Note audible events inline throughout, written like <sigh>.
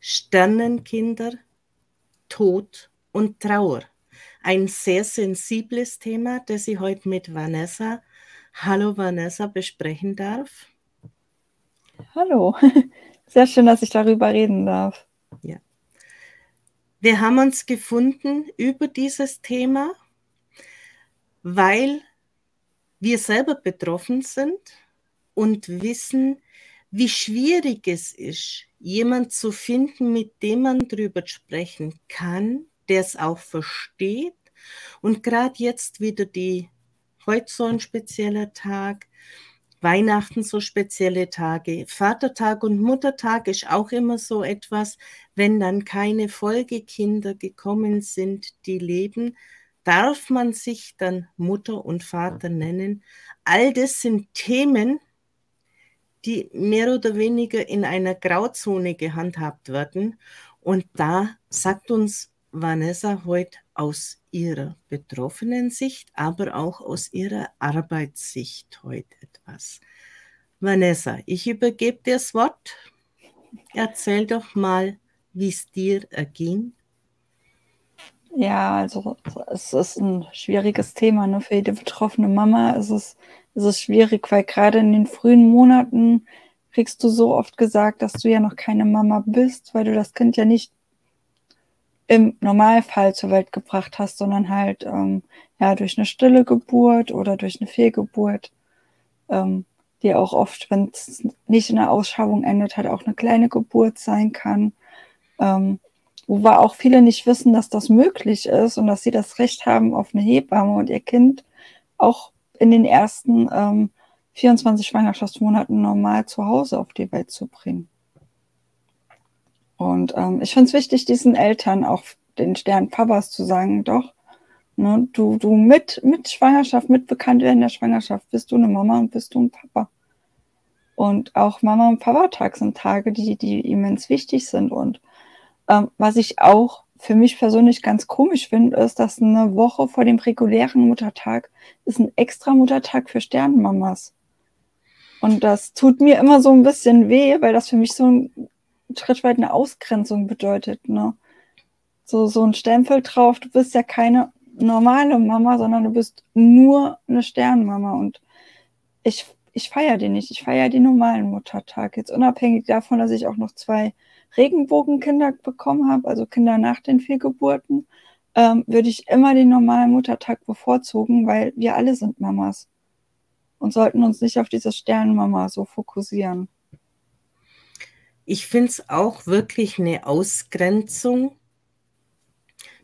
Sternenkinder, Tod und Trauer. Ein sehr sensibles Thema, das ich heute mit Vanessa, hallo Vanessa, besprechen darf. Hallo, <laughs> sehr schön, dass ich darüber reden darf. Ja. Wir haben uns gefunden über dieses Thema, weil wir selber betroffen sind und wissen, wie schwierig es ist, jemand zu finden, mit dem man darüber sprechen kann, der es auch versteht. Und gerade jetzt wieder die, heute so ein spezieller Tag, Weihnachten so spezielle Tage, Vatertag und Muttertag ist auch immer so etwas, wenn dann keine Folgekinder gekommen sind, die leben, darf man sich dann Mutter und Vater nennen. All das sind Themen, die mehr oder weniger in einer Grauzone gehandhabt werden. Und da sagt uns Vanessa heute aus ihrer betroffenen Sicht, aber auch aus ihrer Arbeitssicht heute etwas. Vanessa, ich übergebe dir das Wort. Erzähl doch mal, wie es dir erging. Ja, also es ist ein schwieriges Thema ne? für jede betroffene Mama. Es ist, es ist schwierig, weil gerade in den frühen Monaten kriegst du so oft gesagt, dass du ja noch keine Mama bist, weil du das Kind ja nicht im Normalfall zur Welt gebracht hast, sondern halt ähm, ja durch eine stille Geburt oder durch eine Fehlgeburt, ähm, die auch oft, wenn es nicht in der Ausschabung endet, halt auch eine kleine Geburt sein kann. Ähm, wo wir auch viele nicht wissen, dass das möglich ist und dass sie das Recht haben auf eine Hebamme und ihr Kind auch in den ersten ähm, 24 Schwangerschaftsmonaten normal zu Hause auf die Welt zu bringen. Und ähm, ich finde es wichtig, diesen Eltern auch den Stern Papas zu sagen, doch, ne, du, du mit, mit Schwangerschaft, mit Bekanntwerden der Schwangerschaft bist du eine Mama und bist du ein Papa. Und auch Mama- und Papa-Tag sind Tage, die, die immens wichtig sind. Und ähm, was ich auch für mich persönlich ganz komisch finde, ist, dass eine Woche vor dem regulären Muttertag ist ein extra Muttertag für Sternenmamas. Und das tut mir immer so ein bisschen weh, weil das für mich so ein Schritt weit eine Ausgrenzung bedeutet. Ne? So, so ein Stempel drauf, du bist ja keine normale Mama, sondern du bist nur eine Sternmama. Und ich, ich feiere den nicht. Ich feiere den normalen Muttertag. Jetzt unabhängig davon, dass ich auch noch zwei Regenbogenkinder bekommen habe, also Kinder nach den vier Geburten, ähm, würde ich immer den normalen Muttertag bevorzugen, weil wir alle sind Mamas und sollten uns nicht auf diese Sternmama so fokussieren. Ich finde es auch wirklich eine Ausgrenzung.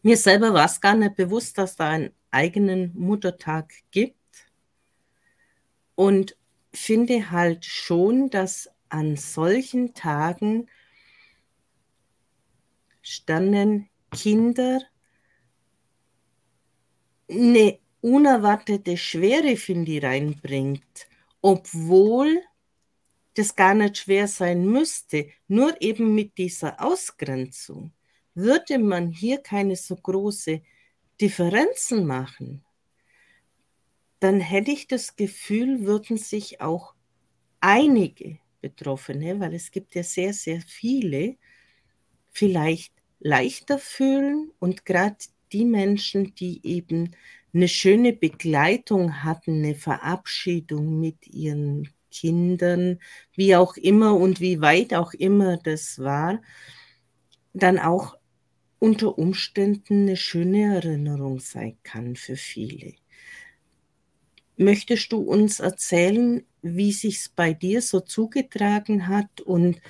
Mir selber war es gar nicht bewusst, dass da einen eigenen Muttertag gibt. Und finde halt schon, dass an solchen Tagen standen Kinder? Eine unerwartete Schwere, finde ich, reinbringt, obwohl das gar nicht schwer sein müsste, nur eben mit dieser Ausgrenzung, würde man hier keine so große Differenzen machen, dann hätte ich das Gefühl, würden sich auch einige Betroffene, weil es gibt ja sehr, sehr viele, vielleicht leichter fühlen und gerade die Menschen, die eben eine schöne Begleitung hatten, eine Verabschiedung mit ihren Kindern, wie auch immer und wie weit auch immer das war, dann auch unter Umständen eine schöne Erinnerung sein kann für viele. Möchtest du uns erzählen, wie sich's bei dir so zugetragen hat und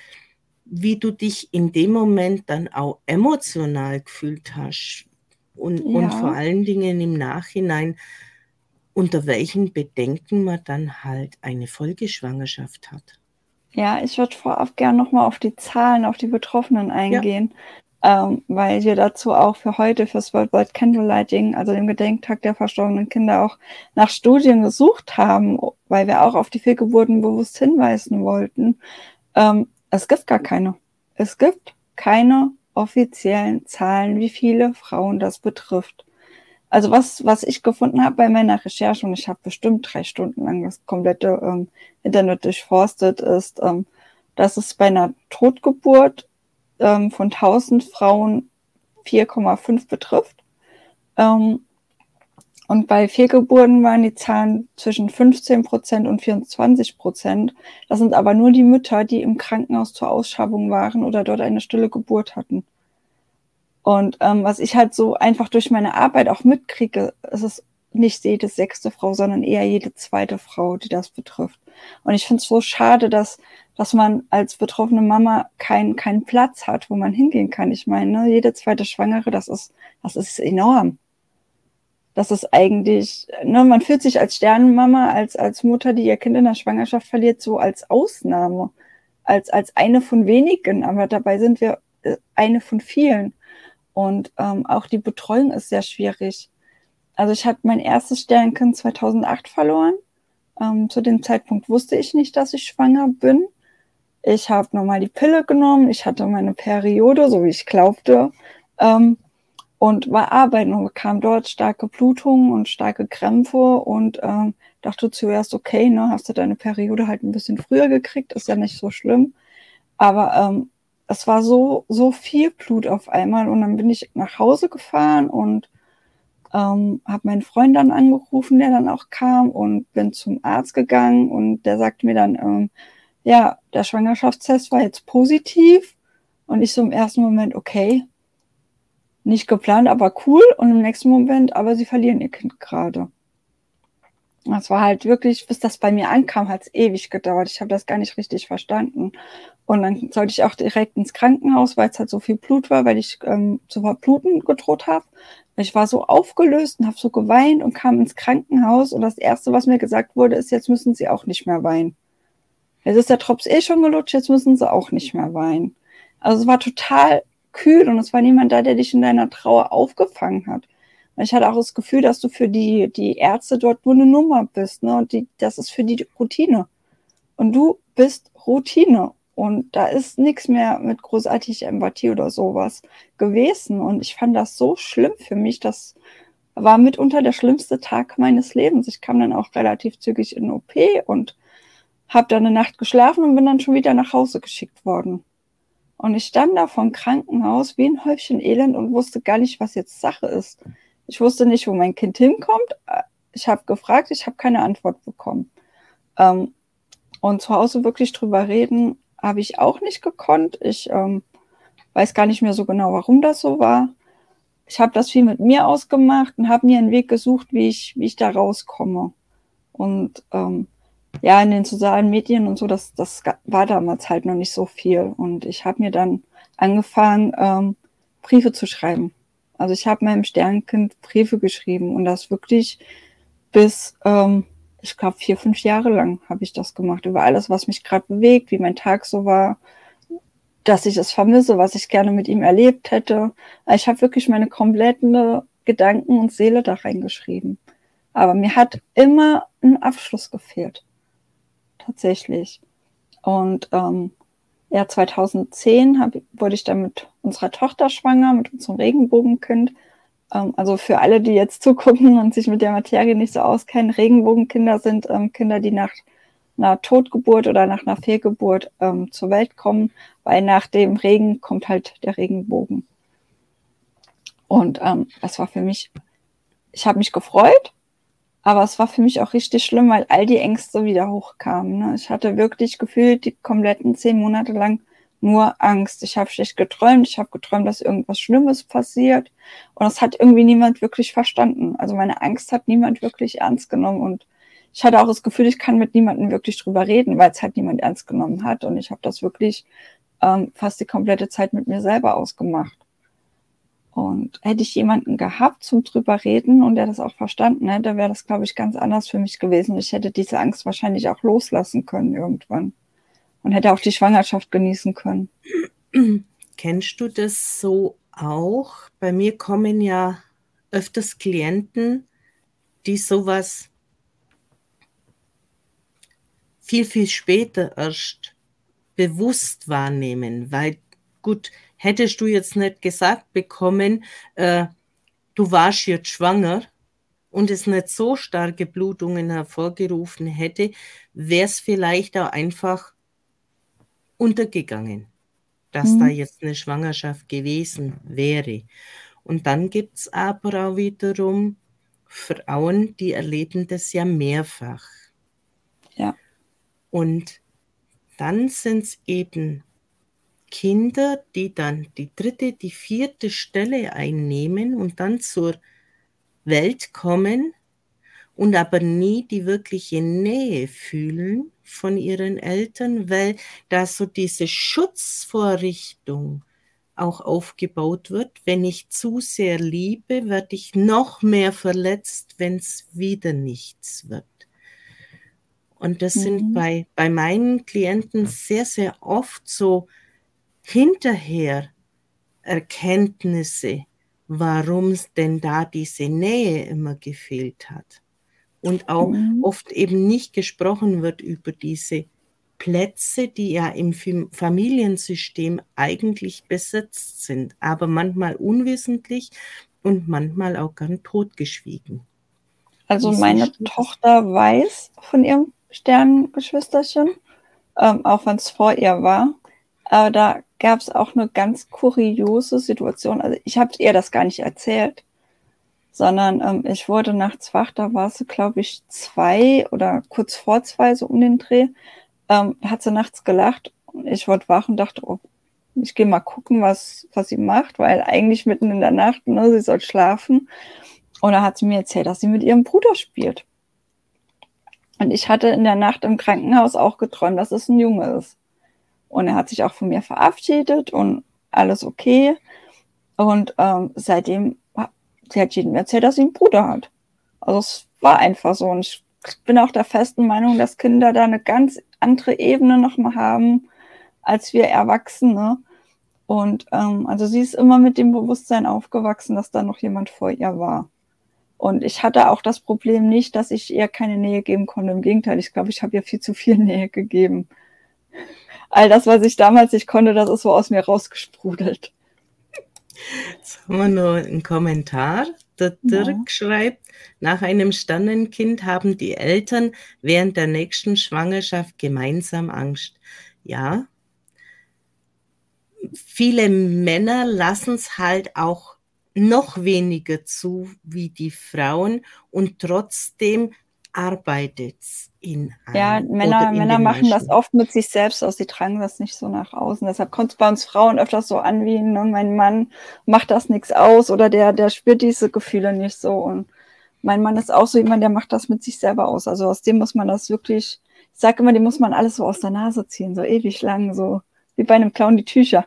wie du dich in dem Moment dann auch emotional gefühlt hast und, ja. und vor allen Dingen im Nachhinein, unter welchen Bedenken man dann halt eine Folgeschwangerschaft hat. Ja, ich würde vorab gerne nochmal auf die Zahlen, auf die Betroffenen eingehen, ja. ähm, weil wir dazu auch für heute, fürs Worldwide Candlelighting, also dem Gedenktag der verstorbenen Kinder, auch nach Studien gesucht haben, weil wir auch auf die Fehlgeburten bewusst hinweisen wollten. Ähm, es gibt gar keine. Es gibt keine offiziellen Zahlen, wie viele Frauen das betrifft. Also was, was ich gefunden habe bei meiner Recherche, und ich habe bestimmt drei Stunden lang das komplette ähm, Internet durchforstet, ist, ähm, dass es bei einer Totgeburt ähm, von 1000 Frauen 4,5 betrifft. Ähm, und bei Fehlgeburten waren die Zahlen zwischen 15 Prozent und 24 Prozent. Das sind aber nur die Mütter, die im Krankenhaus zur Ausschabung waren oder dort eine stille Geburt hatten. Und ähm, was ich halt so einfach durch meine Arbeit auch mitkriege, ist es nicht jede sechste Frau, sondern eher jede zweite Frau, die das betrifft. Und ich finde es so schade, dass, dass man als betroffene Mama keinen keinen Platz hat, wo man hingehen kann. Ich meine, ne, jede zweite Schwangere, das ist, das ist enorm das ist eigentlich, ne, man fühlt sich als Sternenmama, als, als Mutter, die ihr Kind in der Schwangerschaft verliert, so als Ausnahme, als, als eine von wenigen, aber dabei sind wir äh, eine von vielen. Und ähm, auch die Betreuung ist sehr schwierig. Also ich hatte mein erstes Sternkind 2008 verloren. Ähm, zu dem Zeitpunkt wusste ich nicht, dass ich schwanger bin. Ich habe nochmal die Pille genommen. Ich hatte meine Periode, so wie ich glaubte. Ähm, und war arbeiten und bekam dort starke Blutungen und starke Krämpfe und ähm, dachte zuerst, okay, ne, hast du deine Periode halt ein bisschen früher gekriegt, ist ja nicht so schlimm. Aber ähm, es war so, so viel Blut auf einmal und dann bin ich nach Hause gefahren und ähm, habe meinen Freund dann angerufen, der dann auch kam und bin zum Arzt gegangen und der sagte mir dann, ähm, ja, der Schwangerschaftstest war jetzt positiv und ich so im ersten Moment, okay, nicht geplant, aber cool. Und im nächsten Moment, aber sie verlieren ihr Kind gerade. Das war halt wirklich, bis das bei mir ankam, hat es ewig gedauert. Ich habe das gar nicht richtig verstanden. Und dann sollte ich auch direkt ins Krankenhaus, weil es halt so viel Blut war, weil ich ähm, zu verbluten gedroht habe. Ich war so aufgelöst und habe so geweint und kam ins Krankenhaus. Und das Erste, was mir gesagt wurde, ist, jetzt müssen sie auch nicht mehr weinen. Jetzt ist der Drops eh schon gelutscht, jetzt müssen sie auch nicht mehr weinen. Also es war total kühl und es war niemand da, der dich in deiner Trauer aufgefangen hat. Und ich hatte auch das Gefühl, dass du für die, die Ärzte dort nur eine Nummer bist, ne? Und die, das ist für die Routine. Und du bist Routine. Und da ist nichts mehr mit großartiger Empathie oder sowas gewesen. Und ich fand das so schlimm für mich. Das war mitunter der schlimmste Tag meines Lebens. Ich kam dann auch relativ zügig in OP und habe dann eine Nacht geschlafen und bin dann schon wieder nach Hause geschickt worden. Und ich stand da vom Krankenhaus wie ein Häufchen Elend und wusste gar nicht, was jetzt Sache ist. Ich wusste nicht, wo mein Kind hinkommt. Ich habe gefragt, ich habe keine Antwort bekommen. Ähm, und zu Hause wirklich drüber reden, habe ich auch nicht gekonnt. Ich ähm, weiß gar nicht mehr so genau, warum das so war. Ich habe das viel mit mir ausgemacht und habe mir einen Weg gesucht, wie ich, wie ich da rauskomme. Und ähm, ja, in den sozialen Medien und so, das, das war damals halt noch nicht so viel. Und ich habe mir dann angefangen, ähm, Briefe zu schreiben. Also ich habe meinem Sternkind Briefe geschrieben und das wirklich bis, ähm, ich glaube, vier, fünf Jahre lang habe ich das gemacht, über alles, was mich gerade bewegt, wie mein Tag so war, dass ich es vermisse, was ich gerne mit ihm erlebt hätte. Ich habe wirklich meine kompletten Gedanken und Seele da reingeschrieben. Aber mir hat immer ein Abschluss gefehlt tatsächlich. Und ähm, ja, 2010 hab, wurde ich dann mit unserer Tochter schwanger, mit unserem Regenbogenkind. Ähm, also für alle, die jetzt zugucken und sich mit der Materie nicht so auskennen, Regenbogenkinder sind ähm, Kinder, die nach einer Totgeburt oder nach einer Fehlgeburt ähm, zur Welt kommen, weil nach dem Regen kommt halt der Regenbogen. Und ähm, das war für mich, ich habe mich gefreut, aber es war für mich auch richtig schlimm, weil all die Ängste wieder hochkamen. Ne? Ich hatte wirklich gefühlt die kompletten zehn Monate lang nur Angst. Ich habe schlecht geträumt. Ich habe geträumt, dass irgendwas Schlimmes passiert. Und das hat irgendwie niemand wirklich verstanden. Also meine Angst hat niemand wirklich ernst genommen. Und ich hatte auch das Gefühl, ich kann mit niemandem wirklich drüber reden, weil es halt niemand ernst genommen hat. Und ich habe das wirklich ähm, fast die komplette Zeit mit mir selber ausgemacht. Und hätte ich jemanden gehabt zum drüber reden und der das auch verstanden hätte, wäre das, glaube ich, ganz anders für mich gewesen. Ich hätte diese Angst wahrscheinlich auch loslassen können irgendwann und hätte auch die Schwangerschaft genießen können. Kennst du das so auch? Bei mir kommen ja öfters Klienten, die sowas viel, viel später erst bewusst wahrnehmen, weil gut, hättest du jetzt nicht gesagt bekommen, äh, du warst jetzt schwanger und es nicht so starke Blutungen hervorgerufen hätte, wäre es vielleicht auch einfach untergegangen. dass mhm. da jetzt eine Schwangerschaft gewesen wäre. Und dann gibt es aber auch wiederum Frauen, die erleben das ja mehrfach. Ja. Und dann sind es eben Kinder, die dann die dritte, die vierte Stelle einnehmen und dann zur Welt kommen und aber nie die wirkliche Nähe fühlen von ihren Eltern, weil da so diese Schutzvorrichtung auch aufgebaut wird. Wenn ich zu sehr liebe, werde ich noch mehr verletzt, wenn es wieder nichts wird. Und das mhm. sind bei, bei meinen Klienten sehr, sehr oft so hinterher Erkenntnisse, warum es denn da diese Nähe immer gefehlt hat. Und auch mhm. oft eben nicht gesprochen wird über diese Plätze, die ja im Familiensystem eigentlich besetzt sind, aber manchmal unwissentlich und manchmal auch gern totgeschwiegen. Also meine Tochter weiß von ihrem Sternengeschwisterchen, ähm, auch wenn es vor ihr war. Aber da gab es auch eine ganz kuriose Situation. Also ich habe ihr das gar nicht erzählt, sondern ähm, ich wurde nachts wach, da war sie, glaube ich, zwei oder kurz vor zwei, so um den Dreh ähm, hat sie nachts gelacht und ich wurde wach und dachte, oh, ich gehe mal gucken, was, was sie macht, weil eigentlich mitten in der Nacht, ne, sie soll schlafen. Und da hat sie mir erzählt, dass sie mit ihrem Bruder spielt. Und ich hatte in der Nacht im Krankenhaus auch geträumt, dass es ein Junge ist. Und er hat sich auch von mir verabschiedet und alles okay. Und ähm, seitdem, sie hat jedem erzählt, dass sie einen Bruder hat. Also es war einfach so. Und ich bin auch der festen Meinung, dass Kinder da eine ganz andere Ebene nochmal haben als wir Erwachsene. Und ähm, also sie ist immer mit dem Bewusstsein aufgewachsen, dass da noch jemand vor ihr war. Und ich hatte auch das Problem nicht, dass ich ihr keine Nähe geben konnte. Im Gegenteil, ich glaube, ich habe ihr viel zu viel <laughs> Nähe gegeben. All das, was ich damals nicht konnte, das ist so aus mir rausgesprudelt. Jetzt haben wir noch einen Kommentar. Der Dirk ja. schreibt, nach einem Sternenkind haben die Eltern während der nächsten Schwangerschaft gemeinsam Angst. Ja, viele Männer lassen es halt auch noch weniger zu wie die Frauen und trotzdem arbeitet in einem. Ja, Männer, Männer machen das oft mit sich selbst aus, sie tragen das nicht so nach außen. Deshalb kommt es bei uns Frauen öfters so an wie, ne, mein Mann macht das nichts aus oder der, der spürt diese Gefühle nicht so. Und mein Mann ist auch so jemand, der macht das mit sich selber aus. Also aus dem muss man das wirklich, ich sage immer, dem muss man alles so aus der Nase ziehen, so ewig lang, so wie bei einem Clown die Tücher.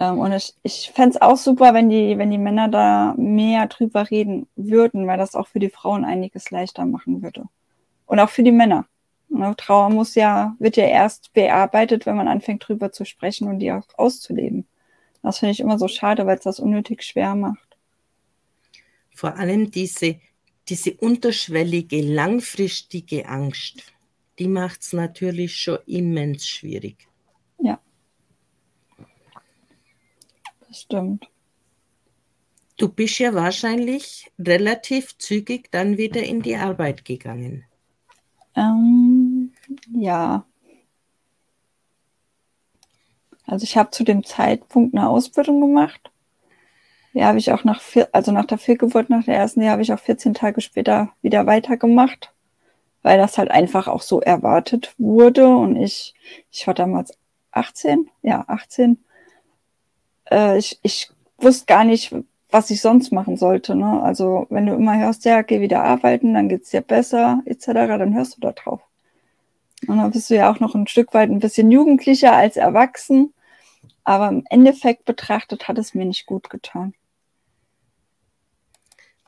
Ähm, und ich, ich fände es auch super, wenn die, wenn die Männer da mehr drüber reden würden, weil das auch für die Frauen einiges leichter machen würde. Und auch für die Männer. Ne, Trauer muss ja, wird ja erst bearbeitet, wenn man anfängt drüber zu sprechen und die auch auszuleben. Das finde ich immer so schade, weil es das unnötig schwer macht. Vor allem diese, diese unterschwellige, langfristige Angst, die macht es natürlich schon immens schwierig. Das stimmt. Du bist ja wahrscheinlich relativ zügig dann wieder in die Arbeit gegangen. Ähm, ja. Also ich habe zu dem Zeitpunkt eine Ausbildung gemacht. Ja, habe ich auch nach vier, also nach der Fehlgeburt, nach der ersten, die habe ich auch 14 Tage später wieder weitergemacht, weil das halt einfach auch so erwartet wurde. Und ich, ich war damals 18, ja, 18 äh, ich, ich wusste gar nicht, was ich sonst machen sollte. Ne? Also wenn du immer hörst, ja, geh wieder arbeiten, dann geht's dir besser, etc., dann hörst du da drauf. Und dann bist du ja auch noch ein Stück weit ein bisschen jugendlicher als erwachsen. Aber im Endeffekt betrachtet hat es mir nicht gut getan.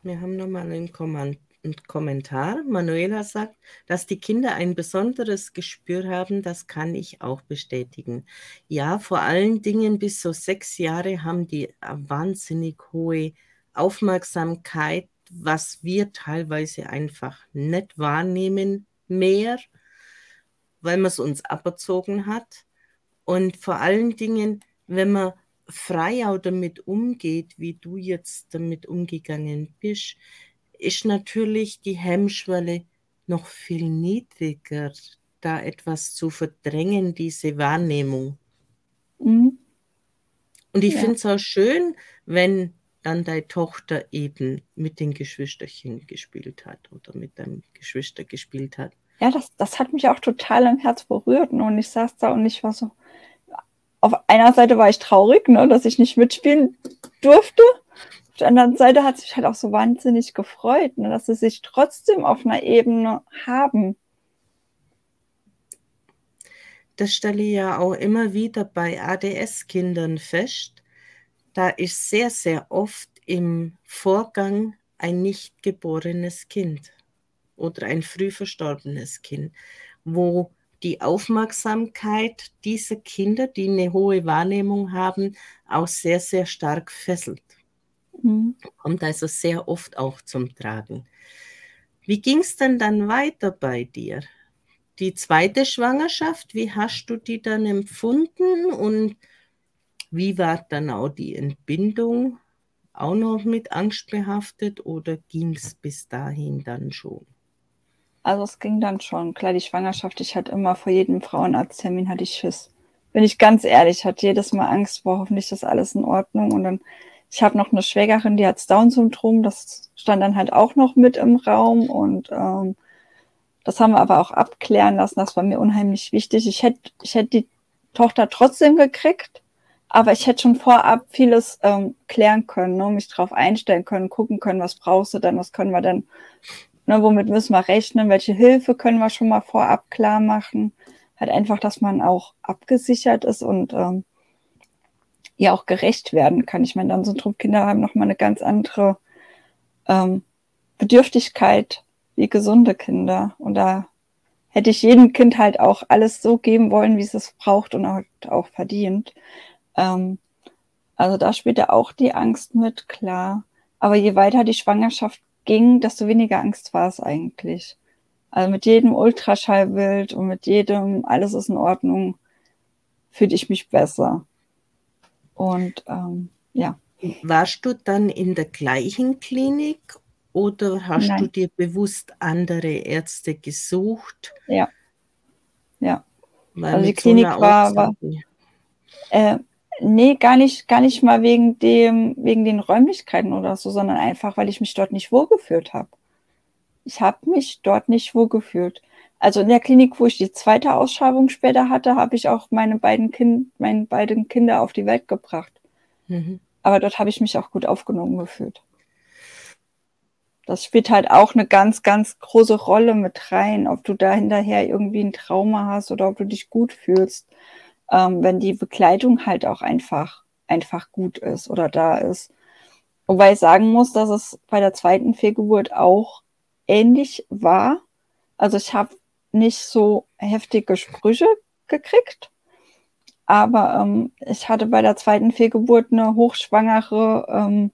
Wir haben nochmal einen Kommentar Kommentar. Manuela sagt, dass die Kinder ein besonderes Gespür haben, das kann ich auch bestätigen. Ja, vor allen Dingen bis so sechs Jahre haben die wahnsinnig hohe Aufmerksamkeit, was wir teilweise einfach nicht wahrnehmen mehr, weil man es uns aberzogen hat. Und vor allen Dingen, wenn man frei auch damit umgeht, wie du jetzt damit umgegangen bist, ist natürlich die Hemmschwelle noch viel niedriger, da etwas zu verdrängen, diese Wahrnehmung. Mhm. Und ich ja. finde es auch schön, wenn dann deine Tochter eben mit den Geschwisterchen gespielt hat oder mit deinem Geschwister gespielt hat. Ja, das, das hat mich auch total im Herz berührt. Ne? Und ich saß da und ich war so, auf einer Seite war ich traurig, ne, dass ich nicht mitspielen durfte. Der anderen Seite hat sich halt auch so wahnsinnig gefreut, ne, dass sie sich trotzdem auf einer Ebene haben. Das stelle ich ja auch immer wieder bei ADS-Kindern fest. Da ist sehr, sehr oft im Vorgang ein nicht geborenes Kind oder ein früh verstorbenes Kind, wo die Aufmerksamkeit dieser Kinder, die eine hohe Wahrnehmung haben, auch sehr, sehr stark fesselt. Mhm. Kommt also sehr oft auch zum Tragen. Wie ging es denn dann weiter bei dir? Die zweite Schwangerschaft, wie hast du die dann empfunden und wie war dann auch die Entbindung? Auch noch mit Angst behaftet oder ging es bis dahin dann schon? Also es ging dann schon. Klar, die Schwangerschaft, ich hatte immer vor jedem Frauenarzttermin hatte ich Schiss. Bin ich ganz ehrlich, ich hatte jedes Mal Angst, war hoffentlich ist alles in Ordnung. Und dann, ich habe noch eine Schwägerin, die hat Down-Syndrom, das stand dann halt auch noch mit im Raum und ähm, das haben wir aber auch abklären lassen. Das war mir unheimlich wichtig. Ich hätte, ich hätte die Tochter trotzdem gekriegt, aber ich hätte schon vorab vieles ähm, klären können, ne, mich darauf einstellen können, gucken können, was brauchst du dann, was können wir denn Ne, womit müssen wir rechnen? Welche Hilfe können wir schon mal vorab klar machen? Halt einfach, dass man auch abgesichert ist und ähm, ja auch gerecht werden kann. Ich meine, dann sind Kinder haben nochmal eine ganz andere ähm, Bedürftigkeit wie gesunde Kinder. Und da hätte ich jedem Kind halt auch alles so geben wollen, wie es es braucht und auch, verdient. Ähm, also da spielt ja auch die Angst mit, klar. Aber je weiter die Schwangerschaft ging, desto weniger Angst war es eigentlich. Also mit jedem Ultraschallbild und mit jedem alles ist in Ordnung, fühlte ich mich besser. Und ähm, ja. Warst du dann in der gleichen Klinik oder hast Nein. du dir bewusst andere Ärzte gesucht? Ja. Ja. Weil also die Klinik so war, war äh, Nee, gar nicht, gar nicht mal wegen dem, wegen den Räumlichkeiten oder so, sondern einfach, weil ich mich dort nicht wohlgefühlt habe. Ich habe mich dort nicht wohlgefühlt. Also in der Klinik, wo ich die zweite Ausschreibung später hatte, habe ich auch meine beiden Kind, meine beiden Kinder auf die Welt gebracht. Mhm. Aber dort habe ich mich auch gut aufgenommen gefühlt. Das spielt halt auch eine ganz, ganz große Rolle mit rein, ob du da hinterher irgendwie ein Trauma hast oder ob du dich gut fühlst ähm, wenn die Begleitung halt auch einfach, einfach gut ist oder da ist. Wobei ich sagen muss, dass es bei der zweiten Fehlgeburt auch ähnlich war. Also ich habe nicht so heftige Sprüche gekriegt, aber ähm, ich hatte bei der zweiten Fehlgeburt eine hochschwangere ähm,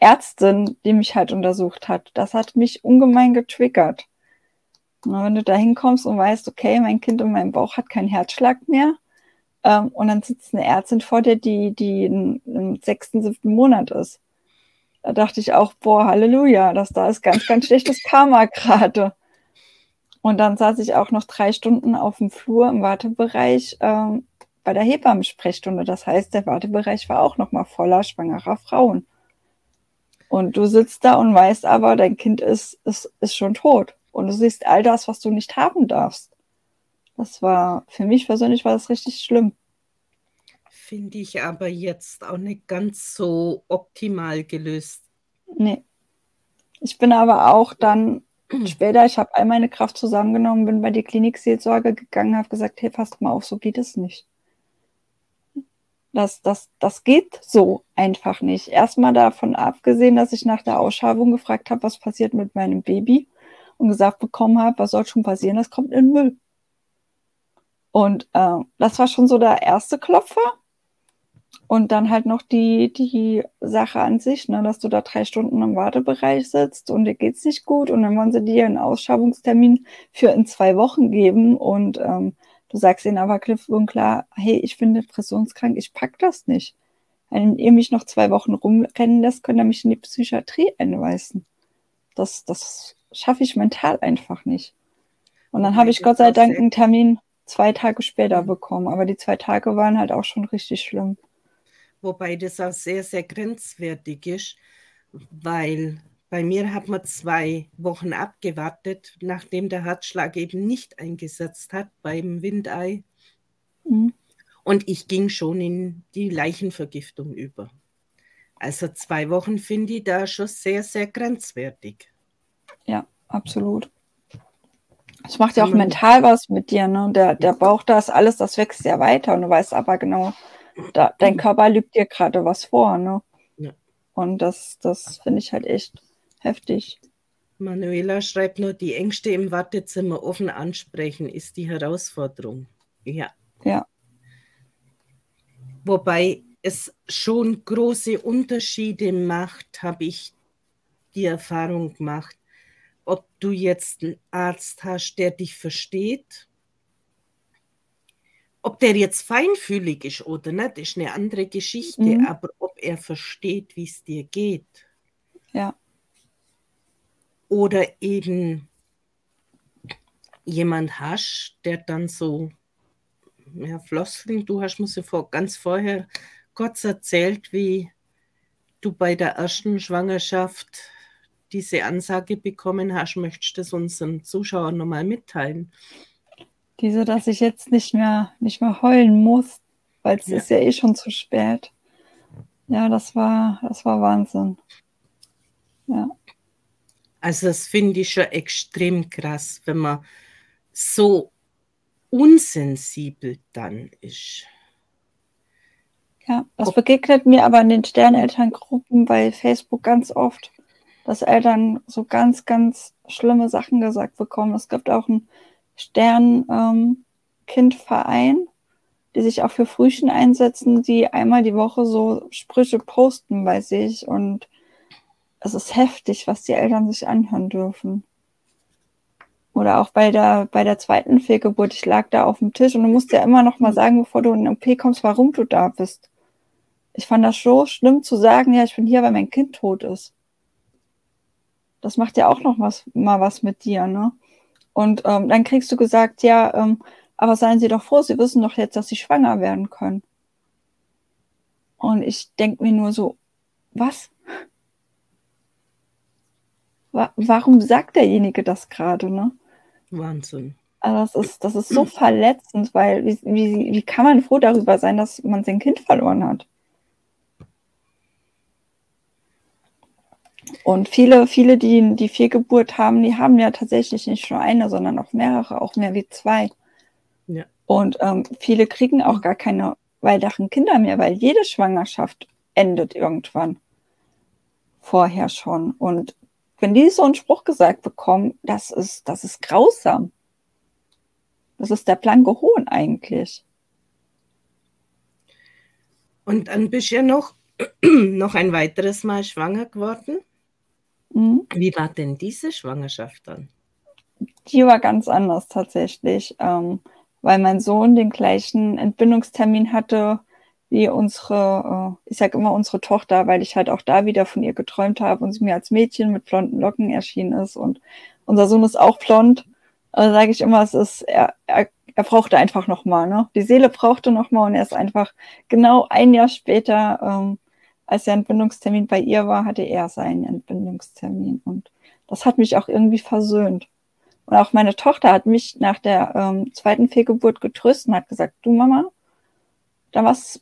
Ärztin, die mich halt untersucht hat. Das hat mich ungemein getriggert. Na, wenn du da hinkommst und weißt, okay, mein Kind in meinem Bauch hat keinen Herzschlag mehr, ähm, und dann sitzt eine Ärztin vor dir, die, die im, sechsten, siebten Monat ist. Da dachte ich auch, boah, Halleluja, das da ist ganz, ganz schlechtes Karma <laughs> gerade. Und dann saß ich auch noch drei Stunden auf dem Flur im Wartebereich ähm, bei der Hebammensprechstunde. Das heißt, der Wartebereich war auch noch mal voller schwangerer Frauen. Und du sitzt da und weißt aber, dein Kind ist, ist, ist schon tot. Und du siehst all das, was du nicht haben darfst. Das war, für mich persönlich war das richtig schlimm. Finde ich aber jetzt auch nicht ganz so optimal gelöst. Nee. Ich bin aber auch dann später, ich habe all meine Kraft zusammengenommen, bin bei die Klinikseelsorge gegangen, habe gesagt, hey, passt mal auf, so geht es nicht. Das, das, das geht so einfach nicht. Erstmal davon abgesehen, dass ich nach der Ausschreibung gefragt habe, was passiert mit meinem Baby und gesagt bekommen habe, was soll schon passieren, das kommt in den Müll. Und äh, das war schon so der erste Klopfer. Und dann halt noch die, die Sache an sich, ne, dass du da drei Stunden im Wartebereich sitzt und dir geht's nicht gut und dann wollen sie dir einen Ausschreibungstermin für in zwei Wochen geben und ähm, du sagst ihnen aber klipp und klar, hey, ich bin depressionskrank, ich pack das nicht. Wenn ihr mich noch zwei Wochen rumrennen lässt, könnt ihr mich in die Psychiatrie einweisen. Das, das schaffe ich mental einfach nicht. Und dann habe ich Gott sei Dank einen Termin zwei Tage später bekommen. Aber die zwei Tage waren halt auch schon richtig schlimm. Wobei das auch sehr, sehr grenzwertig ist, weil bei mir hat man zwei Wochen abgewartet, nachdem der Herzschlag eben nicht eingesetzt hat beim Windei. Mhm. Und ich ging schon in die Leichenvergiftung über. Also zwei Wochen finde ich da schon sehr, sehr grenzwertig. Ja, absolut. Es macht ja auch mental was mit dir, ne? Der, der Bauch, das alles, das wächst ja weiter und du weißt aber genau, da, dein Körper lügt dir gerade was vor, ne? Ja. Und das, das finde ich halt echt heftig. Manuela schreibt nur, die Ängste im Wartezimmer offen ansprechen ist die Herausforderung. Ja. Ja. Wobei es schon große Unterschiede macht, habe ich die Erfahrung gemacht, ob du jetzt einen Arzt hast, der dich versteht, ob der jetzt feinfühlig ist oder nicht, ist eine andere Geschichte, mhm. aber ob er versteht, wie es dir geht. Ja. Oder eben jemand hast, der dann so, ja, Floskeln, du hast mir so vor, ganz vorher kurz erzählt, wie du bei der ersten Schwangerschaft diese Ansage bekommen hast, möchtest du das unseren Zuschauern nochmal mitteilen? Diese, dass ich jetzt nicht mehr, nicht mehr heulen muss, weil es ja. ist ja eh schon zu spät. Ja, das war, das war Wahnsinn. Ja. Also das finde ich schon extrem krass, wenn man so unsensibel dann ist. Ja, das begegnet mir aber in den Sternelterngruppen bei Facebook ganz oft dass Eltern so ganz, ganz schlimme Sachen gesagt bekommen. Es gibt auch einen Sternkindverein, ähm, die sich auch für Frühchen einsetzen, die einmal die Woche so Sprüche posten bei sich. Und es ist heftig, was die Eltern sich anhören dürfen. Oder auch bei der, bei der zweiten Fehlgeburt. Ich lag da auf dem Tisch und du musst ja immer noch mal sagen, bevor du in den OP kommst, warum du da bist. Ich fand das so schlimm zu sagen, ja, ich bin hier, weil mein Kind tot ist das macht ja auch noch was, mal was mit dir, ne? Und ähm, dann kriegst du gesagt, ja, ähm, aber seien Sie doch froh, Sie wissen doch jetzt, dass Sie schwanger werden können. Und ich denke mir nur so, was? Wa warum sagt derjenige das gerade, ne? Wahnsinn. Also das ist, das ist so verletzend, weil wie, wie, wie kann man froh darüber sein, dass man sein Kind verloren hat? Und viele, viele, die die Fehlgeburt haben, die haben ja tatsächlich nicht nur eine, sondern auch mehrere, auch mehr wie zwei. Ja. Und ähm, viele kriegen auch gar keine weiteren Kinder mehr, weil jede Schwangerschaft endet irgendwann. Vorher schon. Und wenn die so einen Spruch gesagt bekommen, das ist, das ist grausam. Das ist der blanke Hohn eigentlich. Und dann bist du ja noch, <clears throat> noch ein weiteres Mal schwanger geworden. Mhm. Wie war denn diese Schwangerschaft dann? Die war ganz anders tatsächlich, ähm, weil mein Sohn den gleichen Entbindungstermin hatte wie unsere, äh, ich sage immer unsere Tochter, weil ich halt auch da wieder von ihr geträumt habe und sie mir als Mädchen mit blonden Locken erschienen ist und unser Sohn ist auch blond. Also sage ich immer, es ist, er, er, er brauchte einfach nochmal, ne? Die Seele brauchte nochmal und er ist einfach genau ein Jahr später ähm, als der Entbindungstermin bei ihr war, hatte er seinen Entbindungstermin. Und das hat mich auch irgendwie versöhnt. Und auch meine Tochter hat mich nach der ähm, zweiten Fehlgeburt getröstet und hat gesagt, du Mama, dann, war's,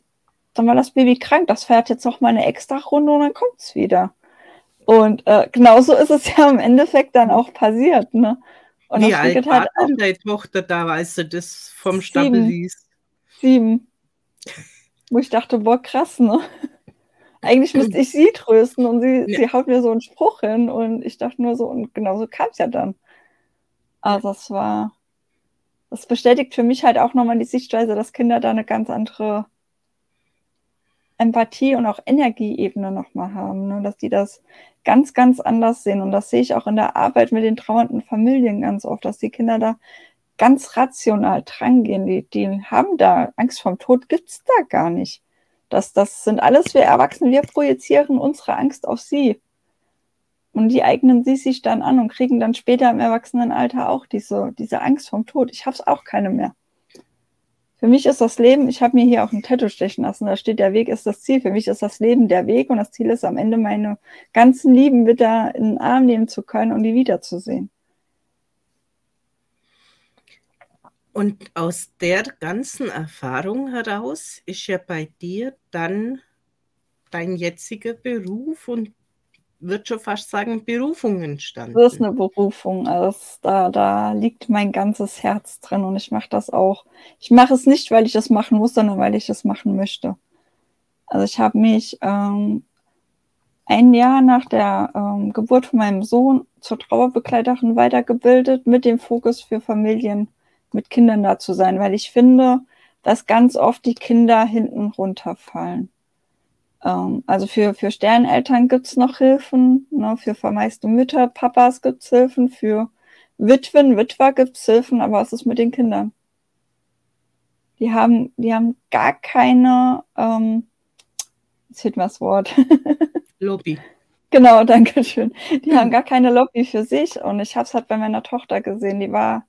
dann war das Baby krank, das fährt jetzt noch mal eine extra Runde und dann kommt es wieder. Und äh, genauso ist es <laughs> ja im Endeffekt dann auch passiert. Ne? Und Wie alt halt war denn deine Tochter da, als du das vom Stapel liest? Sieben. Wo ich dachte, boah, krass, ne? Eigentlich <clears throat> müsste ich sie trösten und sie, ja. sie haut mir so einen Spruch hin und ich dachte nur so, und genau so kam es ja dann. Also es war, das bestätigt für mich halt auch nochmal die Sichtweise, dass Kinder da eine ganz andere Empathie und auch Energieebene nochmal haben, ne? dass die das ganz, ganz anders sehen. Und das sehe ich auch in der Arbeit mit den trauernden Familien ganz oft, dass die Kinder da ganz rational drangehen. Die, die haben da Angst vorm Tod, gibt es da gar nicht. Das, das sind alles wir Erwachsene, wir projizieren unsere Angst auf sie. Und die eignen sie sich dann an und kriegen dann später im Erwachsenenalter auch diese, diese Angst vom Tod. Ich habe es auch keine mehr. Für mich ist das Leben, ich habe mir hier auch ein Tattoo stechen lassen, da steht, der Weg ist das Ziel. Für mich ist das Leben der Weg und das Ziel ist am Ende meine ganzen Lieben wieder in den Arm nehmen zu können und die wiederzusehen. Und aus der ganzen Erfahrung heraus ist ja bei dir dann dein jetziger Beruf und würde schon fast sagen, Berufung entstanden. Das ist eine Berufung. Also da, da liegt mein ganzes Herz drin und ich mache das auch. Ich mache es nicht, weil ich das machen muss, sondern weil ich es machen möchte. Also ich habe mich ähm, ein Jahr nach der ähm, Geburt von meinem Sohn zur Trauerbegleiterin weitergebildet mit dem Fokus für Familien mit Kindern da zu sein, weil ich finde, dass ganz oft die Kinder hinten runterfallen. Ähm, also für, für Sterneltern gibt's noch Hilfen, ne, für vermeiste Mütter, Papas gibt's Hilfen, für Witwen, Witwer gibt's Hilfen, aber was ist mit den Kindern? Die haben, die haben gar keine, ähm, jetzt fehlt mir das Wort. <laughs> Lobby. Genau, danke schön. Die haben gar keine Lobby für sich und ich habe es halt bei meiner Tochter gesehen. Die war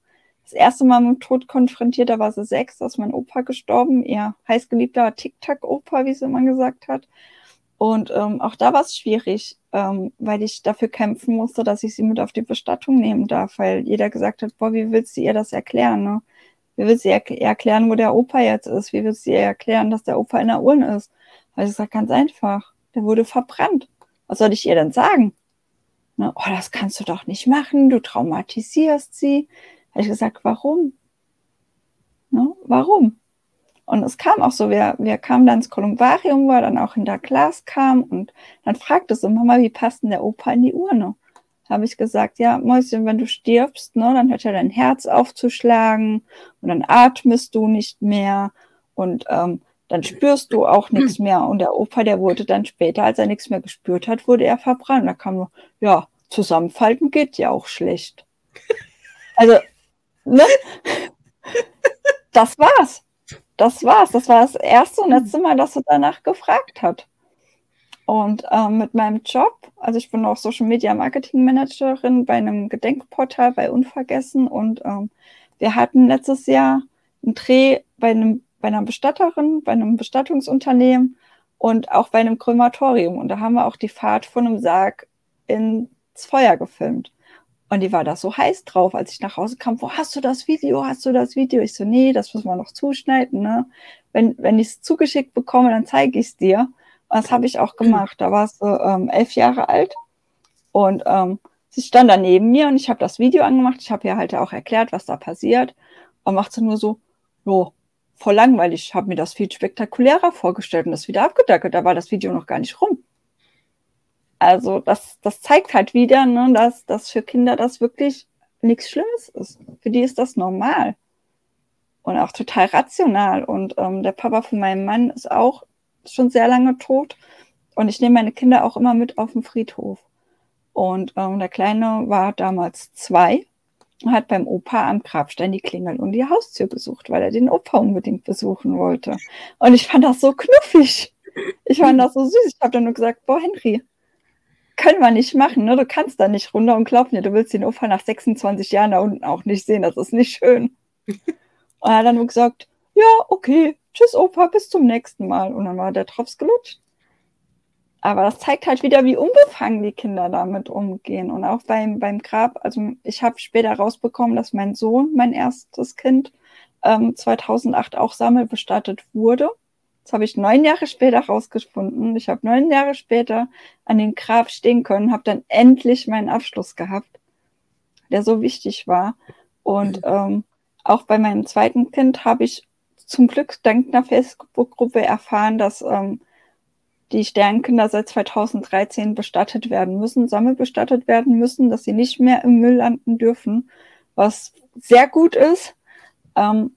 das erste Mal mit dem Tod konfrontiert, da war sie sechs, da ist mein Opa gestorben, ihr heißgeliebter Tic-Tac-Opa, wie sie immer gesagt hat. Und ähm, auch da war es schwierig, ähm, weil ich dafür kämpfen musste, dass ich sie mit auf die Bestattung nehmen darf, weil jeder gesagt hat, boah, wie willst du ihr das erklären? Ne? Wie willst du ihr erklären, wo der Opa jetzt ist? Wie willst du ihr erklären, dass der Opa in der Urne ist? Weil ich sage ganz einfach, der wurde verbrannt. Was soll ich ihr denn sagen? Ne? Oh, das kannst du doch nicht machen, du traumatisierst sie habe ich gesagt, warum? Ne? Warum? Und es kam auch so, wir, wir kamen dann ins Kolumbarium, wo er dann auch in der Glas kam und dann fragte so, Mama, wie passt denn der Opa in die Urne? Habe ich gesagt, ja, Mäuschen, wenn du stirbst, ne, dann hört ja dein Herz aufzuschlagen und dann atmest du nicht mehr und ähm, dann spürst du auch nichts mehr. Und der Opa, der wurde dann später, als er nichts mehr gespürt hat, wurde er verbrannt. Da kam nur, ja, zusammenfalten geht ja auch schlecht. Also ne? Das war's. Das war's. Das war das erste und letzte Mal, dass er danach gefragt hat. Und ähm, mit meinem Job, also ich bin auch Social Media Marketing Managerin bei einem Gedenkportal bei Unvergessen und ähm, wir hatten letztes Jahr einen Dreh bei einem bei einer Bestatterin, bei einem Bestattungsunternehmen und auch bei einem Krematorium. Und da haben wir auch die Fahrt von einem Sarg ins Feuer gefilmt. Und die war da so heiß drauf, als ich nach Hause kam, wo hast du das Video? Hast du das Video? Ich so, nee, das muss man noch zuschneiden. Ne? Wenn, wenn ich es zugeschickt bekomme, dann zeige ich es dir. Und das habe ich auch gemacht. Da war sie ähm, elf Jahre alt und ähm, sie stand da neben mir und ich habe das Video angemacht. Ich habe ihr halt auch erklärt, was da passiert. Und macht sie nur so, jo, voll langweilig. Ich habe mir das viel spektakulärer vorgestellt und das wieder abgedackelt. Da war das Video noch gar nicht rum. Also das, das zeigt halt wieder, ne, dass, dass für Kinder das wirklich nichts Schlimmes ist. Für die ist das normal und auch total rational. Und ähm, der Papa von meinem Mann ist auch schon sehr lange tot. Und ich nehme meine Kinder auch immer mit auf den Friedhof. Und ähm, der Kleine war damals zwei und hat beim Opa am Grabstein die Klingel und die Haustür besucht, weil er den Opa unbedingt besuchen wollte. Und ich fand das so knuffig. Ich fand das so süß. Ich habe dann nur gesagt, boah, Henry, können wir nicht machen, ne? Du kannst da nicht runter und glaub mir, du willst den Opa nach 26 Jahren da unten auch nicht sehen. Das ist nicht schön. <laughs> und er hat dann nur gesagt, ja, okay, tschüss Opa, bis zum nächsten Mal. Und dann war der Drops gelutscht. Aber das zeigt halt wieder, wie unbefangen die Kinder damit umgehen. Und auch beim, beim Grab, also ich habe später rausbekommen, dass mein Sohn, mein erstes Kind, ähm, 2008 auch sammelbestattet wurde. Das habe ich neun Jahre später rausgefunden. Ich habe neun Jahre später an dem Grab stehen können, habe dann endlich meinen Abschluss gehabt, der so wichtig war. Und ähm, auch bei meinem zweiten Kind habe ich zum Glück dank einer Facebook-Gruppe erfahren, dass ähm, die Sternkinder seit 2013 bestattet werden müssen, sammelbestattet werden müssen, dass sie nicht mehr im Müll landen dürfen, was sehr gut ist. Ähm,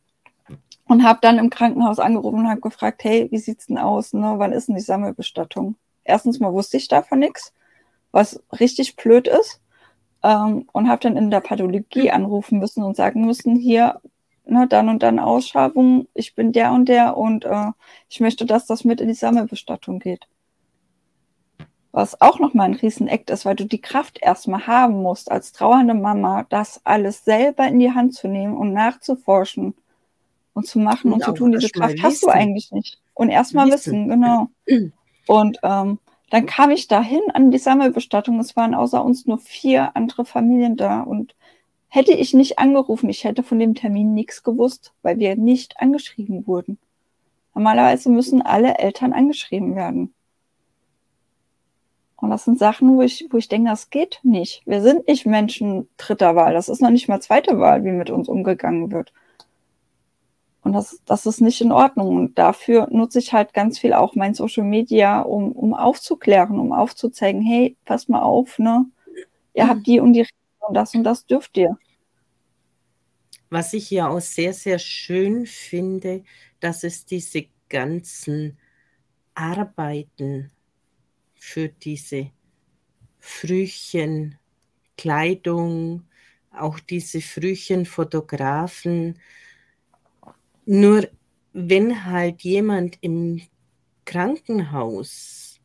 und habe dann im Krankenhaus angerufen und habe gefragt, hey, wie sieht's denn aus? Ne? Wann ist denn die Sammelbestattung? Erstens mal wusste ich davon nichts, was richtig blöd ist. Ähm, und habe dann in der Pathologie anrufen müssen und sagen müssen, hier, ne, dann und dann Ausschreibung, ich bin der und der und äh, ich möchte, dass das mit in die Sammelbestattung geht. Was auch nochmal ein Riesenakt ist, weil du die Kraft erstmal haben musst, als trauernde Mama, das alles selber in die Hand zu nehmen und nachzuforschen und zu machen und, und zu tun. Diese Kraft hast du eigentlich nicht. Und erstmal wissen. wissen, genau. <clears throat> Und ähm, dann kam ich dahin an die Sammelbestattung. Es waren außer uns nur vier andere Familien da. Und hätte ich nicht angerufen, ich hätte von dem Termin nichts gewusst, weil wir nicht angeschrieben wurden. Normalerweise müssen alle Eltern angeschrieben werden. Und das sind Sachen, wo ich, wo ich denke, das geht nicht. Wir sind nicht Menschen dritter Wahl. Das ist noch nicht mal zweite Wahl, wie mit uns umgegangen wird. Und das, das ist nicht in Ordnung. Und dafür nutze ich halt ganz viel auch mein Social Media, um, um aufzuklären, um aufzuzeigen, hey, pass mal auf, ne? Ihr habt die und die und das und das dürft ihr. Was ich ja auch sehr, sehr schön finde, dass es diese ganzen Arbeiten für diese Frühchen, Kleidung, auch diese Frühchenfotografen. Nur wenn halt jemand im Krankenhaus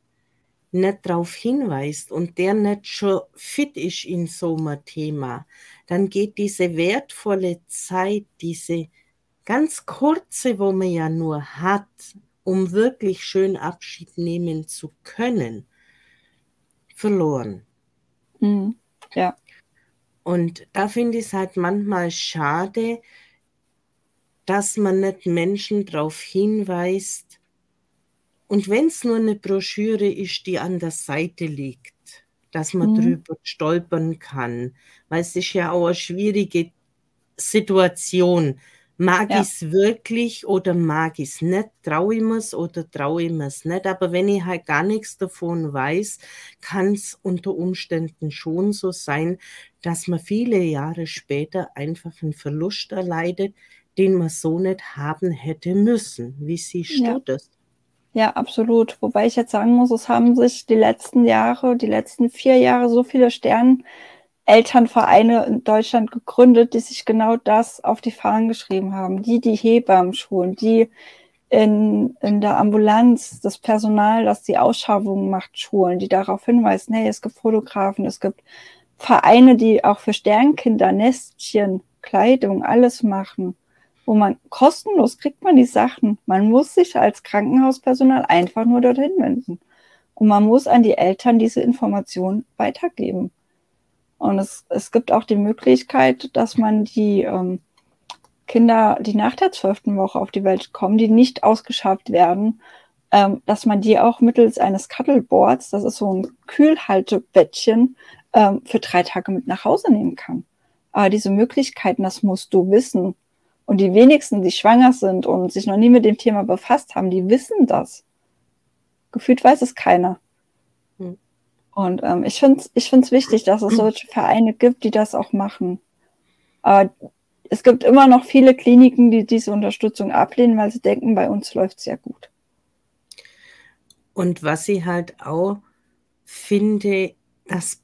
nicht darauf hinweist und der nicht schon fit ist in so einem Thema, dann geht diese wertvolle Zeit, diese ganz kurze, wo man ja nur hat, um wirklich schön Abschied nehmen zu können, verloren. Mhm. Ja. Und da finde ich es halt manchmal schade, dass man nicht Menschen darauf hinweist, und wenn es nur eine Broschüre ist, die an der Seite liegt, dass man mhm. drüber stolpern kann, weil es ist ja auch eine schwierige Situation, Mag ja. ich es wirklich oder mag ich es nicht? Traue ich mir es oder traue ich mir es nicht? Aber wenn ich halt gar nichts davon weiß, kann es unter Umständen schon so sein, dass man viele Jahre später einfach einen Verlust erleidet, den man so nicht haben hätte müssen. Wie siehst ja. du das? Ja, absolut. Wobei ich jetzt sagen muss, es haben sich die letzten Jahre, die letzten vier Jahre so viele Sterne Elternvereine in Deutschland gegründet, die sich genau das auf die Fahnen geschrieben haben. Die, die Hebammen schulen, die in, in der Ambulanz das Personal, das die Ausschabungen macht, schulen, die darauf hinweisen, hey, es gibt Fotografen, es gibt Vereine, die auch für Sternkinder, Nestchen, Kleidung, alles machen, wo man kostenlos kriegt man die Sachen. Man muss sich als Krankenhauspersonal einfach nur dorthin wenden. Und man muss an die Eltern diese Information weitergeben. Und es, es gibt auch die Möglichkeit, dass man die ähm, Kinder, die nach der zwölften Woche auf die Welt kommen, die nicht ausgeschabt werden, ähm, dass man die auch mittels eines Cuddleboards, das ist so ein Kühlhaltebettchen, ähm, für drei Tage mit nach Hause nehmen kann. Aber diese Möglichkeiten, das musst du wissen. Und die wenigsten, die schwanger sind und sich noch nie mit dem Thema befasst haben, die wissen das. Gefühlt weiß es keiner. Und ähm, ich finde es ich find's wichtig, dass es <clears throat> solche Vereine gibt, die das auch machen. Aber es gibt immer noch viele Kliniken, die diese Unterstützung ablehnen, weil sie denken, bei uns läuft es ja gut. Und was ich halt auch finde, dass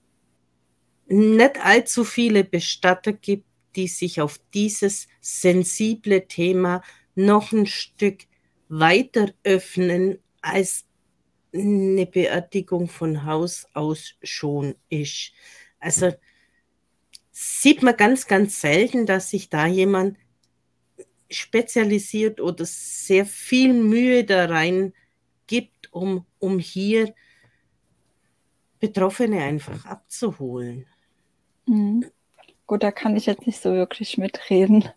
nicht allzu viele Bestatter gibt, die sich auf dieses sensible Thema noch ein Stück weiter öffnen, als eine Beerdigung von Haus aus schon ist. Also sieht man ganz, ganz selten, dass sich da jemand spezialisiert oder sehr viel Mühe da rein gibt, um, um hier Betroffene einfach abzuholen. Mhm. Gut, da kann ich jetzt nicht so wirklich mitreden,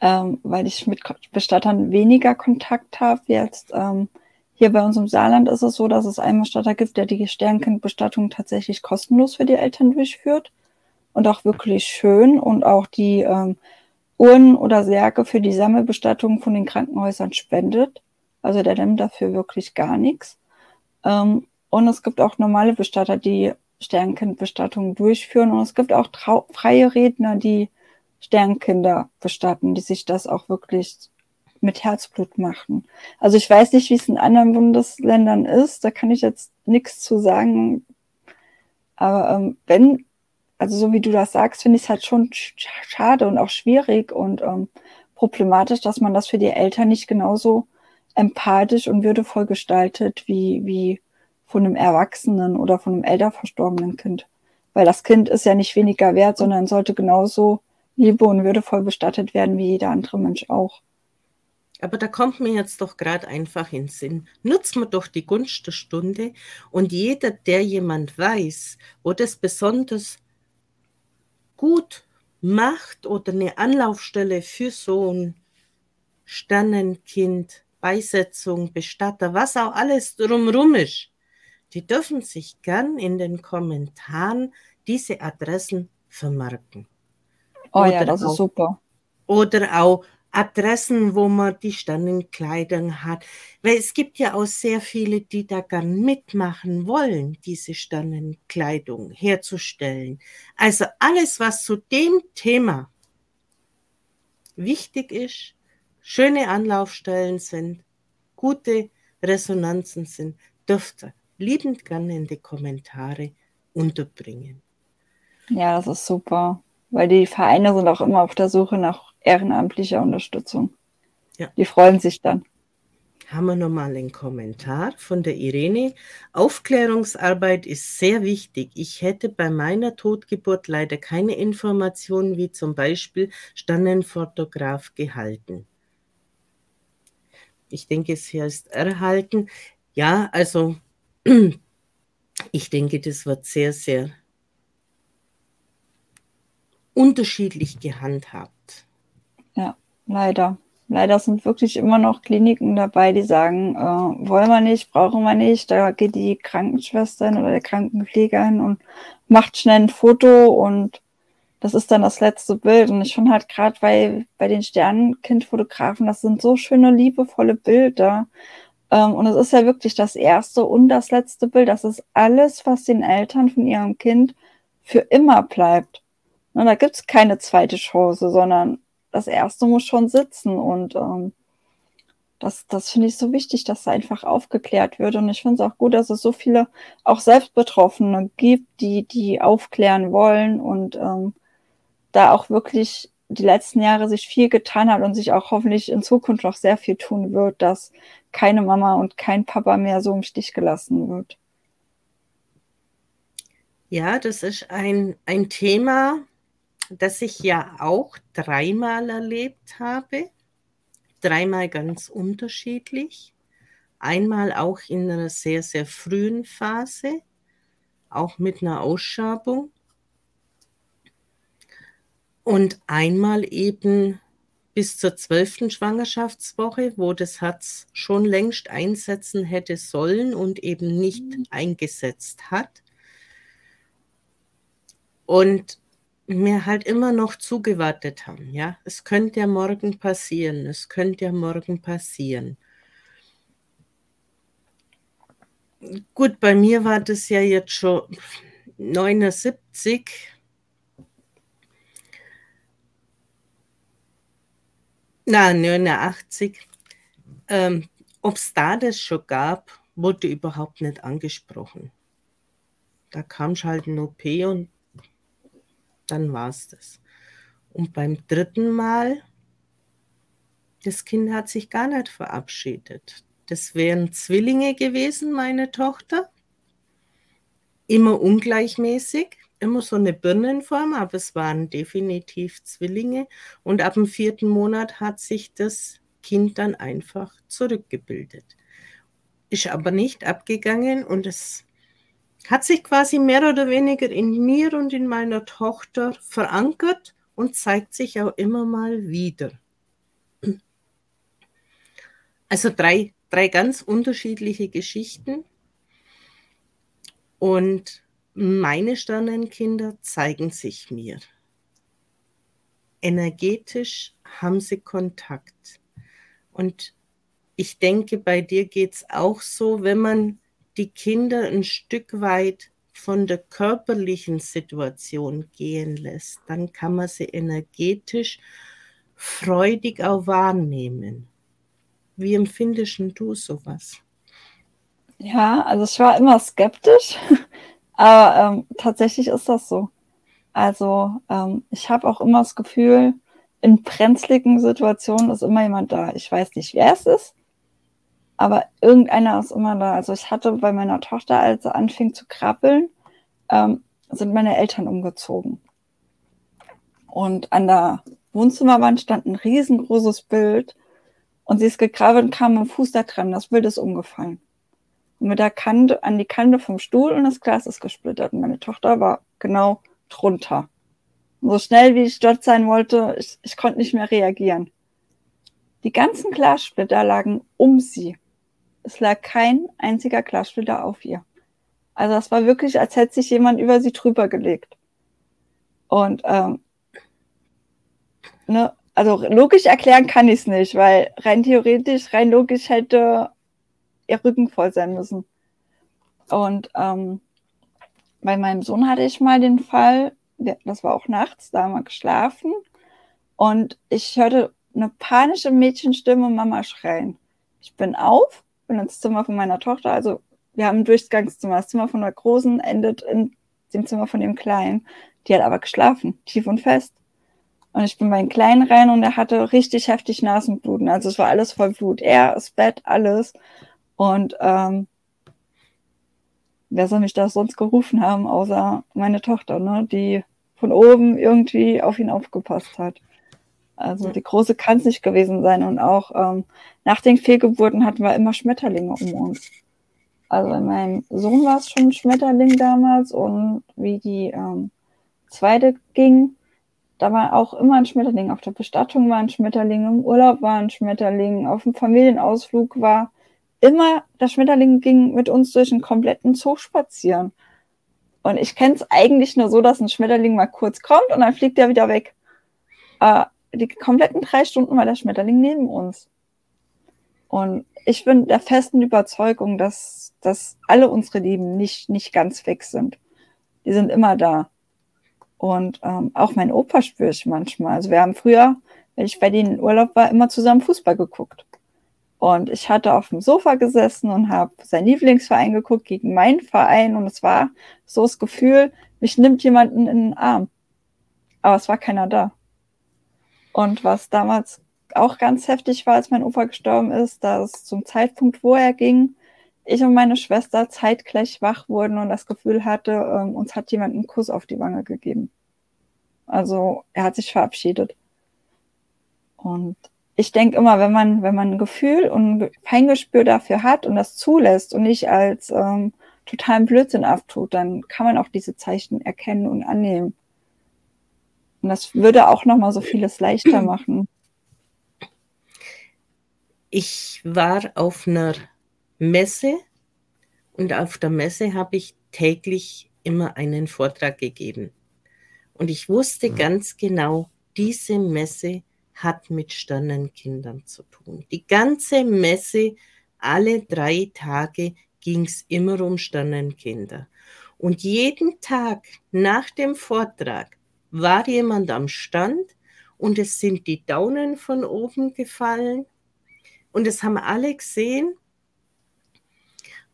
ähm, weil ich mit Bestattern weniger Kontakt habe jetzt. Ähm, hier bei uns im Saarland ist es so, dass es einen Bestatter gibt, der die Sternkindbestattung tatsächlich kostenlos für die Eltern durchführt und auch wirklich schön und auch die ähm, Urnen oder Särge für die Sammelbestattung von den Krankenhäusern spendet. Also der nimmt dafür wirklich gar nichts. Ähm, und es gibt auch normale Bestatter, die Sternkindbestattungen durchführen. Und es gibt auch freie Redner, die Sternkinder bestatten, die sich das auch wirklich mit Herzblut machen. Also ich weiß nicht, wie es in anderen Bundesländern ist, da kann ich jetzt nichts zu sagen. Aber ähm, wenn, also so wie du das sagst, finde ich es halt schon schade und auch schwierig und ähm, problematisch, dass man das für die Eltern nicht genauso empathisch und würdevoll gestaltet wie, wie von einem Erwachsenen oder von einem älter verstorbenen Kind. Weil das Kind ist ja nicht weniger wert, sondern sollte genauso liebe und würdevoll bestattet werden wie jeder andere Mensch auch. Aber da kommt mir jetzt doch gerade einfach in den Sinn. Nutzen wir doch die Gunst der Stunde und jeder, der jemand weiß, wo das besonders gut macht oder eine Anlaufstelle für so ein Sternenkind, Beisetzung, Bestatter, was auch alles drumrum ist, die dürfen sich gern in den Kommentaren diese Adressen vermarken. Oh oder ja, das auch, ist super. Oder auch Adressen, wo man die Sternenkleidung hat. Weil es gibt ja auch sehr viele, die da gern mitmachen wollen, diese Sternenkleidung herzustellen. Also alles, was zu dem Thema wichtig ist, schöne Anlaufstellen sind, gute Resonanzen sind, dürfte liebend gerne in die Kommentare unterbringen. Ja, das ist super, weil die Vereine sind auch immer auf der Suche nach ehrenamtlicher Unterstützung. Ja. Die freuen sich dann. Haben wir nochmal einen Kommentar von der Irene. Aufklärungsarbeit ist sehr wichtig. Ich hätte bei meiner Totgeburt leider keine Informationen wie zum Beispiel Stannenfotograf gehalten. Ich denke, es hier ist erhalten. Ja, also ich denke, das wird sehr, sehr unterschiedlich gehandhabt. Ja, leider. Leider sind wirklich immer noch Kliniken dabei, die sagen, äh, wollen wir nicht, brauchen wir nicht. Da geht die Krankenschwester oder der Krankenpfleger hin und macht schnell ein Foto und das ist dann das letzte Bild. Und ich finde halt gerade bei, bei den Sternenkindfotografen, das sind so schöne, liebevolle Bilder. Ähm, und es ist ja wirklich das erste und das letzte Bild. Das ist alles, was den Eltern von ihrem Kind für immer bleibt. Und da gibt es keine zweite Chance, sondern das erste muss schon sitzen. Und ähm, das, das finde ich so wichtig, dass da einfach aufgeklärt wird. Und ich finde es auch gut, dass es so viele auch Selbstbetroffene gibt, die, die aufklären wollen und ähm, da auch wirklich die letzten Jahre sich viel getan hat und sich auch hoffentlich in Zukunft noch sehr viel tun wird, dass keine Mama und kein Papa mehr so im Stich gelassen wird. Ja, das ist ein, ein Thema, das ich ja auch dreimal erlebt habe. Dreimal ganz unterschiedlich. Einmal auch in einer sehr, sehr frühen Phase, auch mit einer Ausschabung. Und einmal eben bis zur zwölften Schwangerschaftswoche, wo das Herz schon längst einsetzen hätte sollen und eben nicht mhm. eingesetzt hat. Und mir halt immer noch zugewartet haben. Ja, es könnte ja morgen passieren, es könnte ja morgen passieren. Gut, bei mir war das ja jetzt schon 79. Na, 89. Ähm, Ob es da das schon gab, wurde überhaupt nicht angesprochen. Da kam halt ein OP und dann war es das. Und beim dritten Mal, das Kind hat sich gar nicht verabschiedet. Das wären Zwillinge gewesen, meine Tochter. Immer ungleichmäßig, immer so eine Birnenform, aber es waren definitiv Zwillinge. Und ab dem vierten Monat hat sich das Kind dann einfach zurückgebildet. Ist aber nicht abgegangen und es hat sich quasi mehr oder weniger in mir und in meiner Tochter verankert und zeigt sich auch immer mal wieder. Also drei, drei ganz unterschiedliche Geschichten. Und meine Sternenkinder zeigen sich mir. Energetisch haben sie Kontakt. Und ich denke, bei dir geht es auch so, wenn man die Kinder ein Stück weit von der körperlichen Situation gehen lässt, dann kann man sie energetisch freudig auch wahrnehmen. Wie empfindest du sowas? Ja, also ich war immer skeptisch, aber ähm, tatsächlich ist das so. Also ähm, ich habe auch immer das Gefühl, in brenzligen Situationen ist immer jemand da. Ich weiß nicht, wer es ist, aber irgendeiner ist immer da. Also ich hatte bei meiner Tochter, als sie anfing zu krabbeln, ähm, sind meine Eltern umgezogen. Und an der Wohnzimmerwand stand ein riesengroßes Bild. Und sie ist gegraben und kam mit dem Fuß da dran, das Bild ist umgefallen. Mit der Kante an die Kante vom Stuhl und das Glas ist gesplittert. Und meine Tochter war genau drunter. Und so schnell wie ich dort sein wollte, ich, ich konnte nicht mehr reagieren. Die ganzen Glassplitter lagen um sie. Es lag kein einziger Glassplitter auf ihr. Also es war wirklich, als hätte sich jemand über sie drüber gelegt. Und ähm, ne, also logisch erklären kann ich es nicht, weil rein theoretisch, rein logisch hätte ihr Rücken voll sein müssen. Und ähm, bei meinem Sohn hatte ich mal den Fall, das war auch nachts, da haben wir geschlafen und ich hörte eine panische Mädchenstimme Mama schreien. Ich bin auf, bin ins Zimmer von meiner Tochter, also wir haben ein Durchgangszimmer. Das Zimmer von der Großen endet in dem Zimmer von dem Kleinen. Die hat aber geschlafen, tief und fest. Und ich bin bei den Kleinen rein und er hatte richtig heftig Nasenbluten. Also es war alles voll Blut. Er, das Bett, alles. Und ähm, wer soll mich da sonst gerufen haben, außer meine Tochter, ne, die von oben irgendwie auf ihn aufgepasst hat. Also die Große kann es nicht gewesen sein. Und auch ähm, nach den Fehlgeburten hatten wir immer Schmetterlinge um uns. Also bei meinem Sohn war es schon ein Schmetterling damals und wie die ähm, zweite ging, da war auch immer ein Schmetterling. Auf der Bestattung war ein Schmetterling, im Urlaub war ein Schmetterling, auf dem Familienausflug war immer, der Schmetterling ging mit uns durch einen kompletten Zoo spazieren. Und ich kenne es eigentlich nur so, dass ein Schmetterling mal kurz kommt und dann fliegt er wieder weg. Äh, die kompletten drei Stunden war der Schmetterling neben uns. Und ich bin der festen Überzeugung, dass, dass alle unsere Lieben nicht, nicht ganz weg sind. Die sind immer da. Und ähm, auch mein Opa spüre ich manchmal. Also wir haben früher, wenn ich bei denen in Urlaub war, immer zusammen Fußball geguckt. Und ich hatte auf dem Sofa gesessen und habe seinen Lieblingsverein geguckt gegen meinen Verein. Und es war so das Gefühl, mich nimmt jemanden in den Arm. Aber es war keiner da. Und was damals auch ganz heftig war, als mein Opa gestorben ist, dass zum Zeitpunkt, wo er ging, ich und meine Schwester zeitgleich wach wurden und das Gefühl hatte, ähm, uns hat jemand einen Kuss auf die Wange gegeben. Also er hat sich verabschiedet. Und ich denke immer, wenn man, wenn man ein Gefühl und ein Feingespür dafür hat und das zulässt und nicht als ähm, totalen Blödsinn abtut, dann kann man auch diese Zeichen erkennen und annehmen. Und das würde auch nochmal so vieles leichter machen ich war auf einer Messe und auf der Messe habe ich täglich immer einen Vortrag gegeben. Und ich wusste mhm. ganz genau, diese Messe hat mit Sternenkindern zu tun. Die ganze Messe, alle drei Tage ging es immer um Sternenkinder. Und jeden Tag nach dem Vortrag war jemand am Stand und es sind die Daunen von oben gefallen und das haben alle gesehen.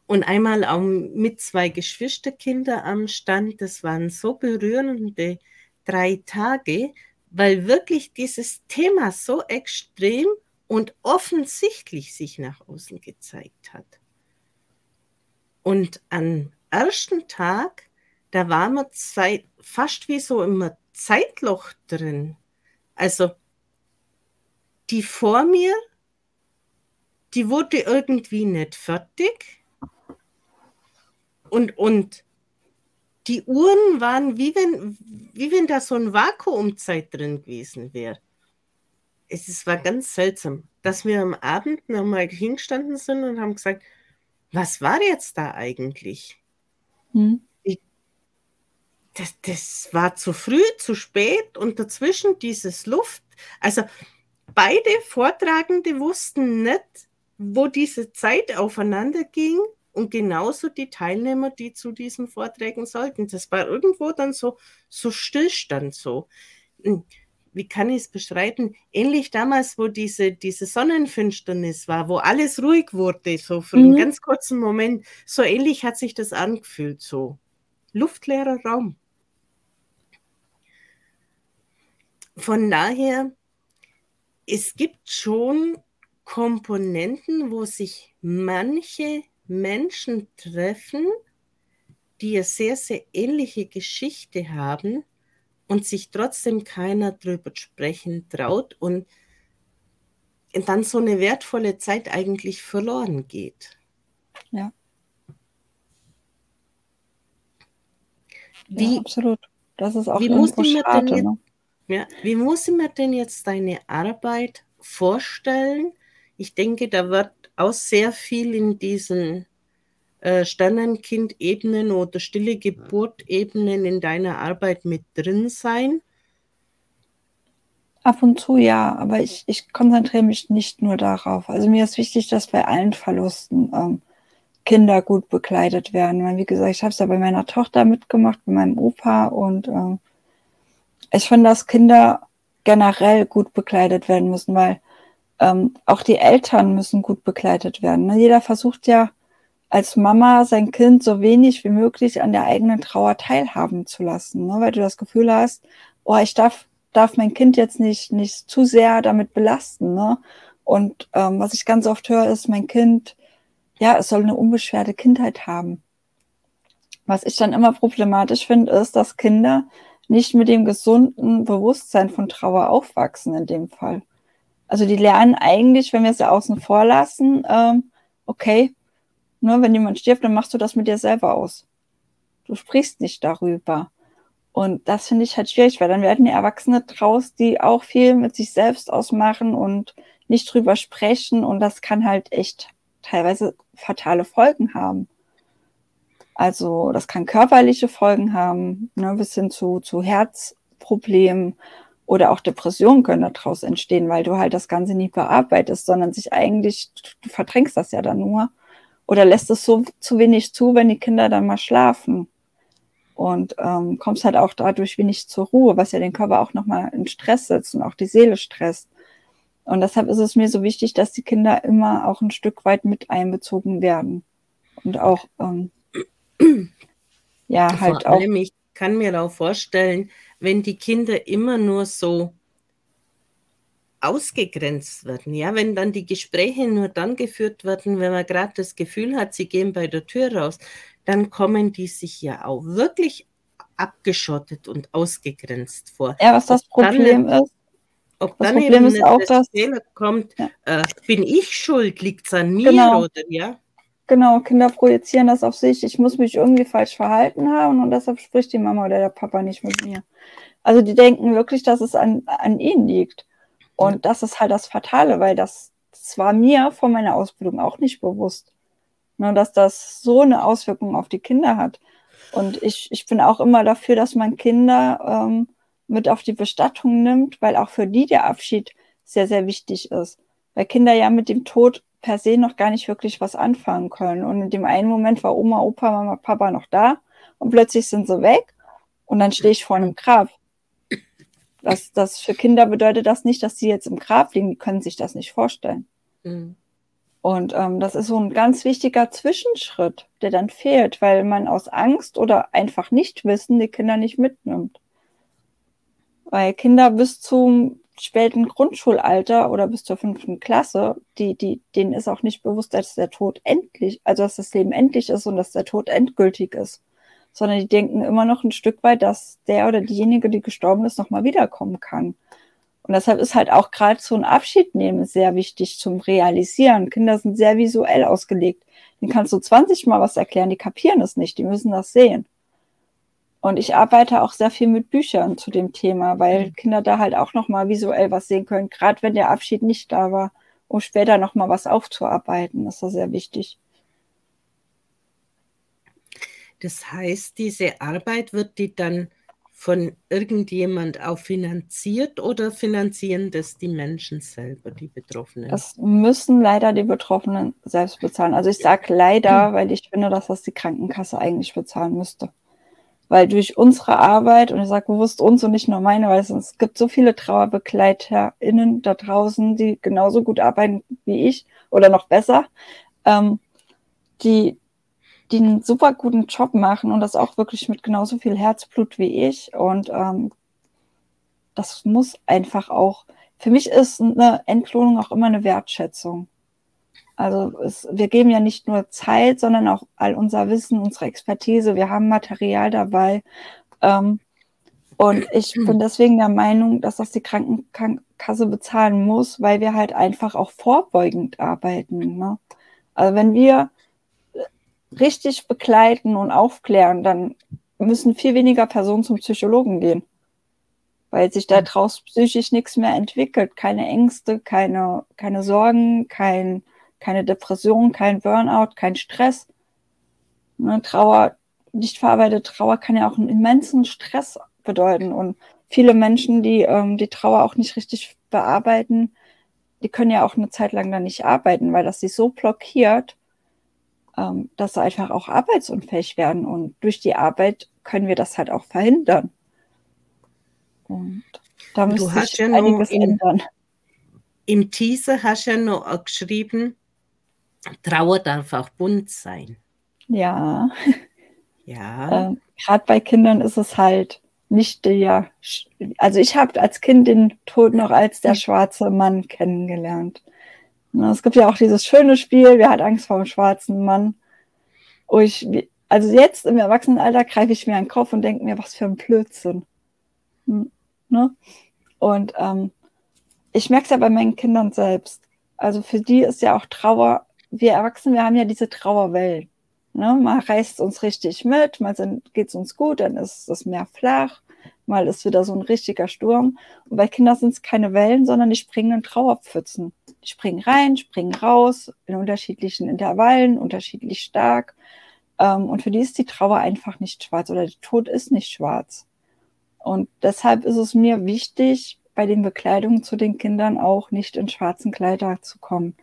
Und einmal auch mit zwei Geschwisterkinder am Stand. Das waren so berührende drei Tage, weil wirklich dieses Thema so extrem und offensichtlich sich nach außen gezeigt hat. Und am ersten Tag, da waren wir Zeit, fast wie so im Zeitloch drin. Also die vor mir die wurde irgendwie nicht fertig. Und, und die Uhren waren wie wenn, wie wenn da so ein Vakuumzeit drin gewesen wäre. Es, es war ganz seltsam, dass wir am Abend nochmal hingestanden sind und haben gesagt, was war jetzt da eigentlich? Hm. Ich, das, das war zu früh, zu spät und dazwischen dieses Luft. Also beide Vortragende wussten nicht, wo diese Zeit aufeinander ging und genauso die Teilnehmer, die zu diesen Vorträgen sollten. Das war irgendwo dann so, so Stillstand so. Hm, wie kann ich es beschreiben? Ähnlich damals, wo diese, diese Sonnenfinsternis war, wo alles ruhig wurde, so für mhm. einen ganz kurzen Moment. So ähnlich hat sich das angefühlt, so luftleerer Raum. Von daher, es gibt schon Komponenten, wo sich manche Menschen treffen, die eine sehr, sehr ähnliche Geschichte haben und sich trotzdem keiner drüber sprechen traut. Und dann so eine wertvolle Zeit eigentlich verloren geht. Ja. Wie, ja, absolut. Das ist auch wie muss, ich mir denn jetzt, Ne? ja, wie muss ich mir denn jetzt deine Arbeit vorstellen? Ich denke, da wird auch sehr viel in diesen äh, Sternenkind-Ebenen oder stille Geburt-Ebenen in deiner Arbeit mit drin sein. Ab und zu ja, aber ich, ich konzentriere mich nicht nur darauf. Also mir ist wichtig, dass bei allen Verlusten ähm, Kinder gut begleitet werden. Weil, wie gesagt, ich habe es ja bei meiner Tochter mitgemacht, bei meinem Opa und ähm, ich finde, dass Kinder generell gut begleitet werden müssen, weil ähm, auch die Eltern müssen gut begleitet werden. Ne? Jeder versucht ja als Mama sein Kind so wenig wie möglich an der eigenen Trauer teilhaben zu lassen, ne? weil du das Gefühl hast, oh, ich darf, darf mein Kind jetzt nicht, nicht zu sehr damit belasten. Ne? Und ähm, was ich ganz oft höre, ist, mein Kind, ja, es soll eine unbeschwerte Kindheit haben. Was ich dann immer problematisch finde, ist, dass Kinder nicht mit dem gesunden Bewusstsein von Trauer aufwachsen in dem Fall. Also die lernen eigentlich, wenn wir es ja außen vor lassen, ähm, okay, nur wenn jemand stirbt, dann machst du das mit dir selber aus. Du sprichst nicht darüber. Und das finde ich halt schwierig, weil dann werden die Erwachsene draus, die auch viel mit sich selbst ausmachen und nicht drüber sprechen. Und das kann halt echt teilweise fatale Folgen haben. Also das kann körperliche Folgen haben, ne, bis hin zu, zu Herzproblemen oder auch Depressionen können daraus entstehen, weil du halt das Ganze nie bearbeitest, sondern sich eigentlich, du verdrängst das ja dann nur oder lässt es so zu wenig zu, wenn die Kinder dann mal schlafen. Und ähm, kommst halt auch dadurch wenig zur Ruhe, was ja den Körper auch nochmal in Stress setzt und auch die Seele stresst. Und deshalb ist es mir so wichtig, dass die Kinder immer auch ein Stück weit mit einbezogen werden. Und auch, ähm, <clears throat> ja, Vor halt auch. ich kann mir auch vorstellen, wenn die Kinder immer nur so ausgegrenzt werden, ja, wenn dann die Gespräche nur dann geführt werden, wenn man gerade das Gefühl hat, sie gehen bei der Tür raus, dann kommen die sich ja auch wirklich abgeschottet und ausgegrenzt vor. Ja, was das Ob dann Problem ist, Ob Das dann Problem eben ist auch, das dass- Fehler kommt, Ja. äh, bin ich schuld, liegt es an mir Genau. oder ja? Genau, Kinder projizieren das auf sich. Ich muss mich irgendwie falsch verhalten haben und deshalb spricht die Mama oder der Papa nicht mit mir. Also die denken wirklich, dass es an, an ihnen liegt. Und das ist halt das Fatale, weil das, das war mir vor meiner Ausbildung auch nicht bewusst. Ne, dass das so eine Auswirkung auf die Kinder hat. Und ich, ich bin auch immer dafür, dass man Kinder ähm, mit auf die Bestattung nimmt, weil auch für die der Abschied sehr, sehr wichtig ist. Weil Kinder ja mit dem Tod per se noch gar nicht wirklich was anfangen können. Und in dem einen Moment war Oma, Opa, Mama, Papa noch da und plötzlich sind sie weg und dann stehe ich vor einem Grab. Das, das für Kinder bedeutet das nicht, dass sie jetzt im Grab liegen, die können sich das nicht vorstellen. Mhm. Und ähm, das ist so ein ganz wichtiger Zwischenschritt, der dann fehlt, weil man aus Angst oder einfach nicht wissen die Kinder nicht mitnimmt. Weil Kinder bis zum späten Grundschulalter oder bis zur fünften Klasse, die, die, denen ist auch nicht bewusst, dass der Tod endlich, also dass das Leben endlich ist und dass der Tod endgültig ist. Sondern die denken immer noch ein Stück weit, dass der oder diejenige, die gestorben ist, nochmal wiederkommen kann. Und deshalb ist halt auch gerade so ein Abschied nehmen sehr wichtig zum Realisieren. Kinder sind sehr visuell ausgelegt. Den kannst du 20 Mal was erklären, die kapieren es nicht, die müssen das sehen. Und ich arbeite auch sehr viel mit Büchern zu dem Thema, weil Kinder da halt auch nochmal visuell was sehen können, gerade wenn der Abschied nicht da war, um später nochmal was aufzuarbeiten. Das ist sehr wichtig. Das heißt, diese Arbeit wird die dann von irgendjemand auch finanziert oder finanzieren das die Menschen selber, die Betroffenen? Das müssen leider die Betroffenen selbst bezahlen. Also ich sage leider, weil ich finde, dass das die Krankenkasse eigentlich bezahlen müsste. Weil durch unsere Arbeit, und ich sage bewusst uns und nicht nur meine, weil es, gibt so viele TrauerbegleiterInnen da draußen, die genauso gut arbeiten wie ich oder noch besser, ähm, die, die einen super guten Job machen und das auch wirklich mit genauso viel Herzblut wie ich. Und ähm, das muss einfach auch, für mich ist eine Entlohnung auch immer eine Wertschätzung. Also es, wir geben ja nicht nur Zeit, sondern auch all unser Wissen, unsere Expertise. Wir haben Material dabei. Ähm, Und ich <clears throat> bin deswegen der Meinung, dass das die Krankenkasse bezahlen muss, weil wir halt einfach auch vorbeugend arbeiten. Ne? Also wenn wir richtig begleiten und aufklären, dann müssen viel weniger Personen zum Psychologen gehen, weil sich daraus psychisch nichts mehr entwickelt. Keine Ängste, keine, keine Sorgen, kein, keine Depression, kein Burnout, kein Stress. Ne, Trauer, nicht verarbeitete Trauer kann ja auch einen immensen Stress bedeuten. Und viele Menschen, die ähm, die Trauer auch nicht richtig bearbeiten, die können ja auch eine Zeit lang dann nicht arbeiten, weil das sie so blockiert, ähm, dass sie einfach auch arbeitsunfähig werden. Und durch die Arbeit können wir das halt auch verhindern. Und da müsste sich ja einiges in, ändern. Im Teaser hast du ja noch geschrieben, Trauer darf auch bunt sein. Ja. Ja. Ähm, Gerade bei Kindern ist es halt nicht der, also ich habe als Kind den Tod noch als der schwarze Mann kennengelernt. Es gibt ja auch dieses schöne Spiel, wer hat Angst vor dem schwarzen Mann? Wo ich, also jetzt im Erwachsenenalter greife ich mir an den Kopf und denke mir, was für ein Blödsinn. Hm, ne? Und ähm, ich merke es ja bei meinen Kindern selbst. Also für die ist ja auch Trauer, wir Erwachsene, wir haben ja diese Trauerwellen. Ne? Mal reißt es uns richtig mit, mal geht es uns gut, dann ist das Meer flach, mal ist wieder so ein richtiger Sturm. Und bei Kindern sind es keine Wellen, sondern die springen in Trauerpfützen. Die springen rein, springen raus, in unterschiedlichen Intervallen, unterschiedlich stark. Ähm, und für die ist die Trauer einfach nicht schwarz oder der Tod ist nicht schwarz. Und deshalb ist es mir wichtig, bei den Bekleidungen zu den Kindern auch nicht in schwarzen Kleider zu kommen.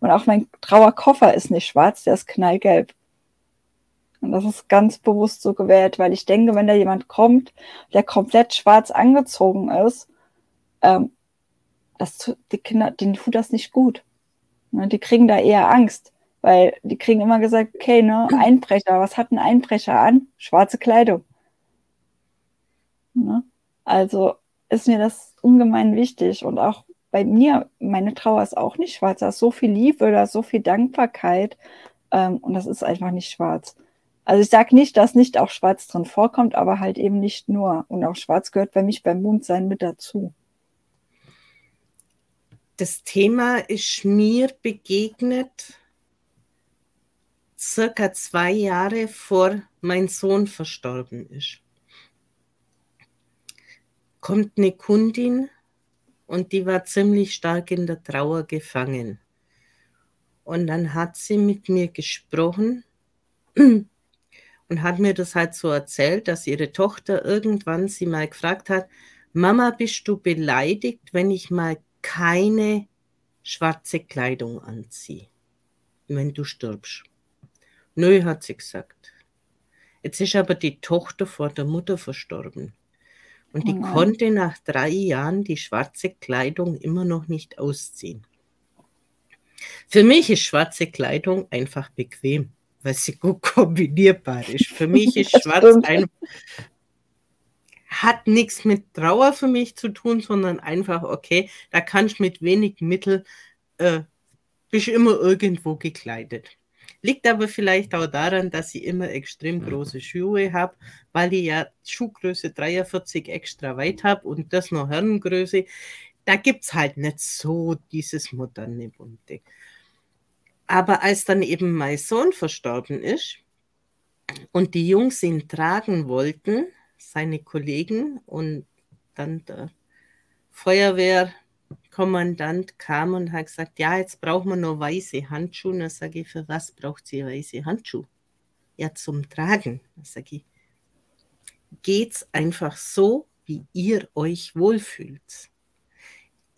Und auch mein Trauerkoffer ist nicht schwarz, der ist knallgelb. Und das ist ganz bewusst so gewählt, weil ich denke, wenn da jemand kommt, der komplett schwarz angezogen ist, ähm, das, die Kinder, denen tut das nicht gut. Ne, die kriegen da eher Angst, weil die kriegen immer gesagt, okay, ne, Einbrecher, was hat ein Einbrecher an? Schwarze Kleidung. Ne? Also ist mir das ungemein wichtig und auch bei mir, meine Trauer ist auch nicht schwarz, da ist so viel Liebe, da ist so viel Dankbarkeit ähm, und das ist einfach nicht schwarz. Also ich sage nicht, dass nicht auch Schwarz drin vorkommt, aber halt eben nicht nur. Und auch Schwarz gehört bei mich beim Mondsein mit dazu. Das Thema ist mir begegnet circa zwei Jahre vor mein Sohn verstorben ist. Kommt eine Kundin und die war ziemlich stark in der Trauer gefangen. Und dann hat sie mit mir gesprochen <clears throat> und hat mir das halt so erzählt, dass ihre Tochter irgendwann sie mal gefragt hat, Mama, bist du beleidigt, wenn ich mal keine schwarze Kleidung anziehe, wenn du stirbst? Nö, hat sie gesagt. Jetzt ist aber die Tochter vor der Mutter verstorben. Und die oh konnte nach drei Jahren die schwarze Kleidung immer noch nicht ausziehen. Für mich ist schwarze Kleidung einfach bequem weil sie gut <laughs> kombinierbar ist. Für mich ist <laughs> Schwarz ein, hat nichts mit Trauer für mich zu tun, sondern einfach, okay, da kannst du mit wenig Mittel, äh, bist immer irgendwo gekleidet. Liegt aber vielleicht auch daran, dass ich immer extrem große Schuhe habe, weil ich ja Schuhgröße 43 extra weit habe und das noch Herrengröße. Da gibt es halt nicht so dieses moderne Bunte. Aber als dann eben mein Sohn verstorben ist und die Jungs ihn tragen wollten, seine Kollegen, und dann der Feuerwehrkommandant kam und hat gesagt, ja, jetzt brauchen wir noch weiße Handschuhe. Und dann sage ich, für was braucht sie weiße Handschuhe? Ja, zum Tragen. Dann sage ich, geht's einfach so, wie ihr euch wohlfühlt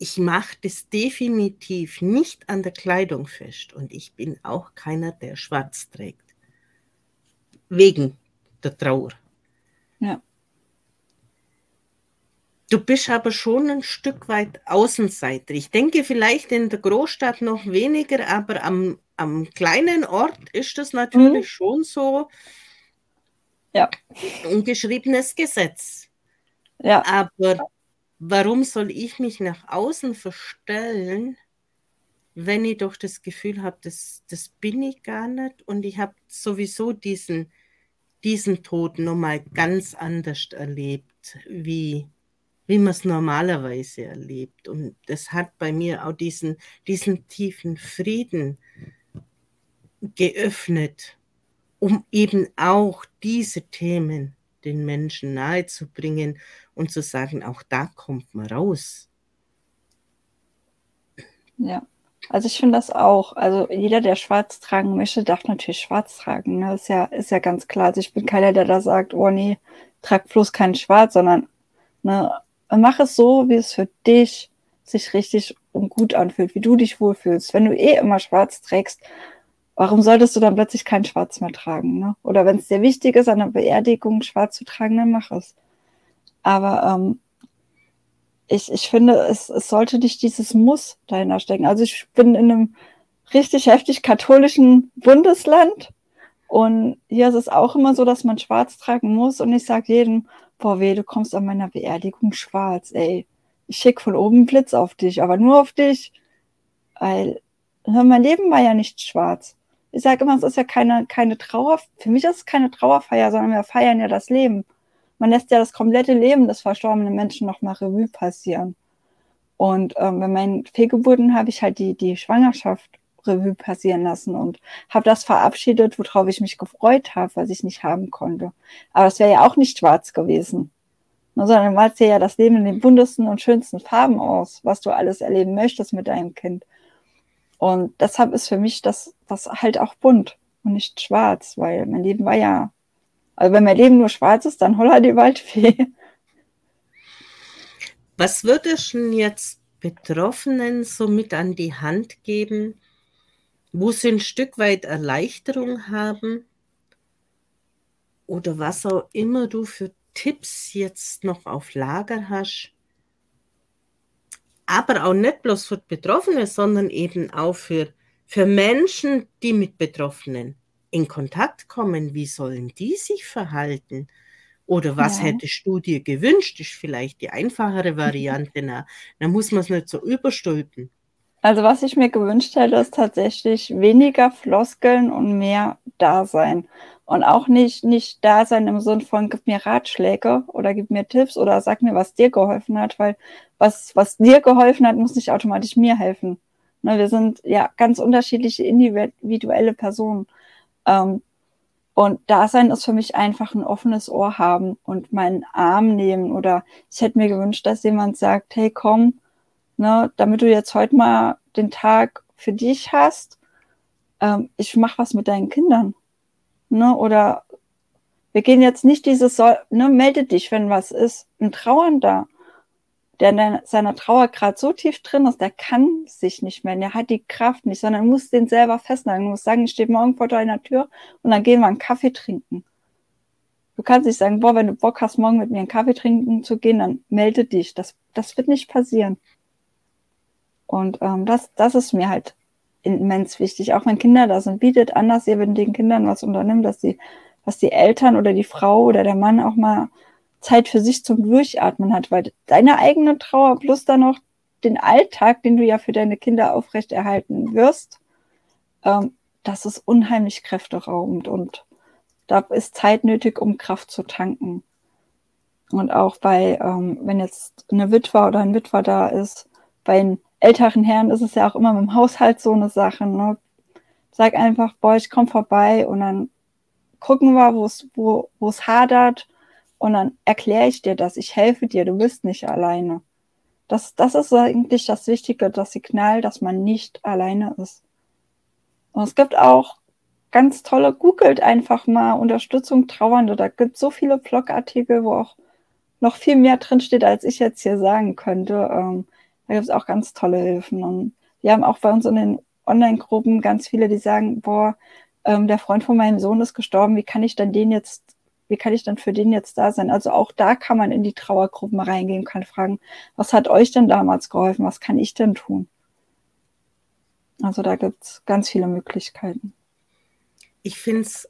ich mache das definitiv nicht an der Kleidung fest und ich bin auch keiner, der schwarz trägt. Wegen der Trauer. Ja. Du bist aber schon ein Stück weit Außenseiter. Ich denke vielleicht in der Großstadt noch weniger, aber am, am kleinen Ort ist das natürlich mhm. schon so ja. ungeschriebenes Gesetz. Ja. Aber warum soll ich mich nach außen verstellen, wenn ich doch das Gefühl habe, das, das bin ich gar nicht und ich habe sowieso diesen, diesen Tod nochmal ganz anders erlebt. wie, wie man es normalerweise erlebt. Und das hat bei mir auch diesen, diesen tiefen Frieden geöffnet, um eben auch diese Themen den Menschen nahezubringen und zu sagen, auch da kommt man raus. Ja, also ich finde das auch. Also jeder, der schwarz tragen möchte, darf natürlich schwarz tragen. Ne? Ist ja, ist ja ganz klar. Also ich bin keiner, der da sagt, oh nee, trag bloß kein Schwarz, sondern ne, mach es so, wie es für dich sich richtig und gut anfühlt, wie du dich wohlfühlst. Wenn du eh immer schwarz trägst, warum solltest du dann plötzlich kein Schwarz mehr tragen? Ne? Oder wenn es dir wichtig ist, an einer Beerdigung schwarz zu tragen, dann mach es. Aber ähm, ich, ich finde, es, es sollte nicht dieses Muss dahinter stecken. Also ich bin in einem richtig heftig katholischen Bundesland und hier ist es auch immer so, dass man schwarz tragen muss und ich sage jedem, boah weh, du kommst an meiner Beerdigung schwarz, ey. Ich schicke von oben Blitz auf dich, aber nur auf dich. Weil mein Leben war ja nicht schwarz. Ich sage immer, es ist ja keine, keine Trauer, für mich ist es keine Trauerfeier, sondern wir feiern ja das Leben man lässt ja das komplette Leben des verstorbenen Menschen nochmal Revue passieren. Und ähm, bei meinen Fehlgeburten habe ich halt die, die Schwangerschaft Revue passieren lassen und habe das verabschiedet, worauf ich mich gefreut habe, was ich nicht haben konnte. Aber das wäre ja auch nicht schwarz gewesen. Sondern malst dir ja das Leben in den buntesten und schönsten Farben aus, was du alles erleben möchtest mit deinem Kind. Und deshalb ist für mich das, das halt auch bunt und nicht schwarz, weil mein Leben war ja also wenn mein Leben nur schwarz ist, dann holla die Waldfee. Was würdest du jetzt Betroffenen so mit an die Hand geben, wo sie ein Stück weit Erleichterung haben? Oder was auch immer du für Tipps jetzt noch auf Lager hast? Aber auch nicht bloß für Betroffene, sondern eben auch für, für Menschen, die mit Betroffenen in Kontakt kommen, wie sollen die sich verhalten? Oder was ja. hättest du dir gewünscht? Ist vielleicht die einfachere Variante. Na, dann muss man es nicht so überstülpen. Also was ich mir gewünscht hätte, ist tatsächlich weniger Floskeln und mehr Dasein. Und auch nicht, nicht Dasein im Sinne von, gib mir Ratschläge oder gib mir Tipps oder sag mir, was dir geholfen hat, weil was, was dir geholfen hat, muss nicht automatisch mir helfen. Ne, wir sind ja ganz unterschiedliche individuelle Personen. Ähm, und Dasein ist für mich einfach ein offenes Ohr haben und meinen Arm nehmen. Oder ich hätte mir gewünscht, dass jemand sagt, hey komm, ne, damit du jetzt heute mal den Tag für dich hast, ähm, ich mach was mit deinen Kindern. Ne, oder wir gehen jetzt nicht dieses, ne, melde dich, wenn was ist. Ein Trauernder der in seiner Trauer gerade so tief drin ist, der kann sich nicht mehr, der hat die Kraft nicht, sondern muss den selber festhalten. Du musst sagen, ich stehe morgen vor deiner Tür und dann gehen wir einen Kaffee trinken. Du kannst nicht sagen, boah, wenn du Bock hast, morgen mit mir einen Kaffee trinken zu gehen, dann melde dich. Das, das wird nicht passieren. Und ähm, das, das ist mir halt immens wichtig. Auch wenn Kinder da sind, bietet an, dass ihr mit den Kindern was unternimmt, dass die, dass die Eltern oder die Frau oder der Mann auch mal Zeit für sich zum Durchatmen hat, weil deine eigene Trauer plus dann noch den Alltag, den du ja für deine Kinder aufrechterhalten wirst, ähm, das ist unheimlich kräfteraubend und da ist Zeit nötig, um Kraft zu tanken. Und auch bei, ähm, wenn jetzt eine Witwer oder ein Witwer da ist, bei älteren Herren ist es ja auch immer mit dem Haushalt so eine Sache. Ne? Sag einfach, boah, ich komm vorbei und dann gucken wir, wo es wo, es hadert und dann erkläre ich dir das, ich helfe dir, du bist nicht alleine. Das, das ist eigentlich das Wichtige, das Signal, dass man nicht alleine ist. Und es gibt auch ganz tolle, googelt einfach mal Unterstützung Trauernde. Da gibt es so viele Blogartikel, wo auch noch viel mehr drinsteht, als ich jetzt hier sagen könnte. Ähm, da gibt es auch ganz tolle Hilfen. Und wir haben auch bei uns in den Online-Gruppen ganz viele, die sagen, boah, ähm, der Freund von meinem Sohn ist gestorben, wie kann ich dann den jetzt wie kann ich dann für den jetzt da sein? Also auch da kann man in die Trauergruppen reingehen, kann fragen, was hat euch denn damals geholfen? Was kann ich denn tun? Also da gibt es ganz viele Möglichkeiten. Ich finde es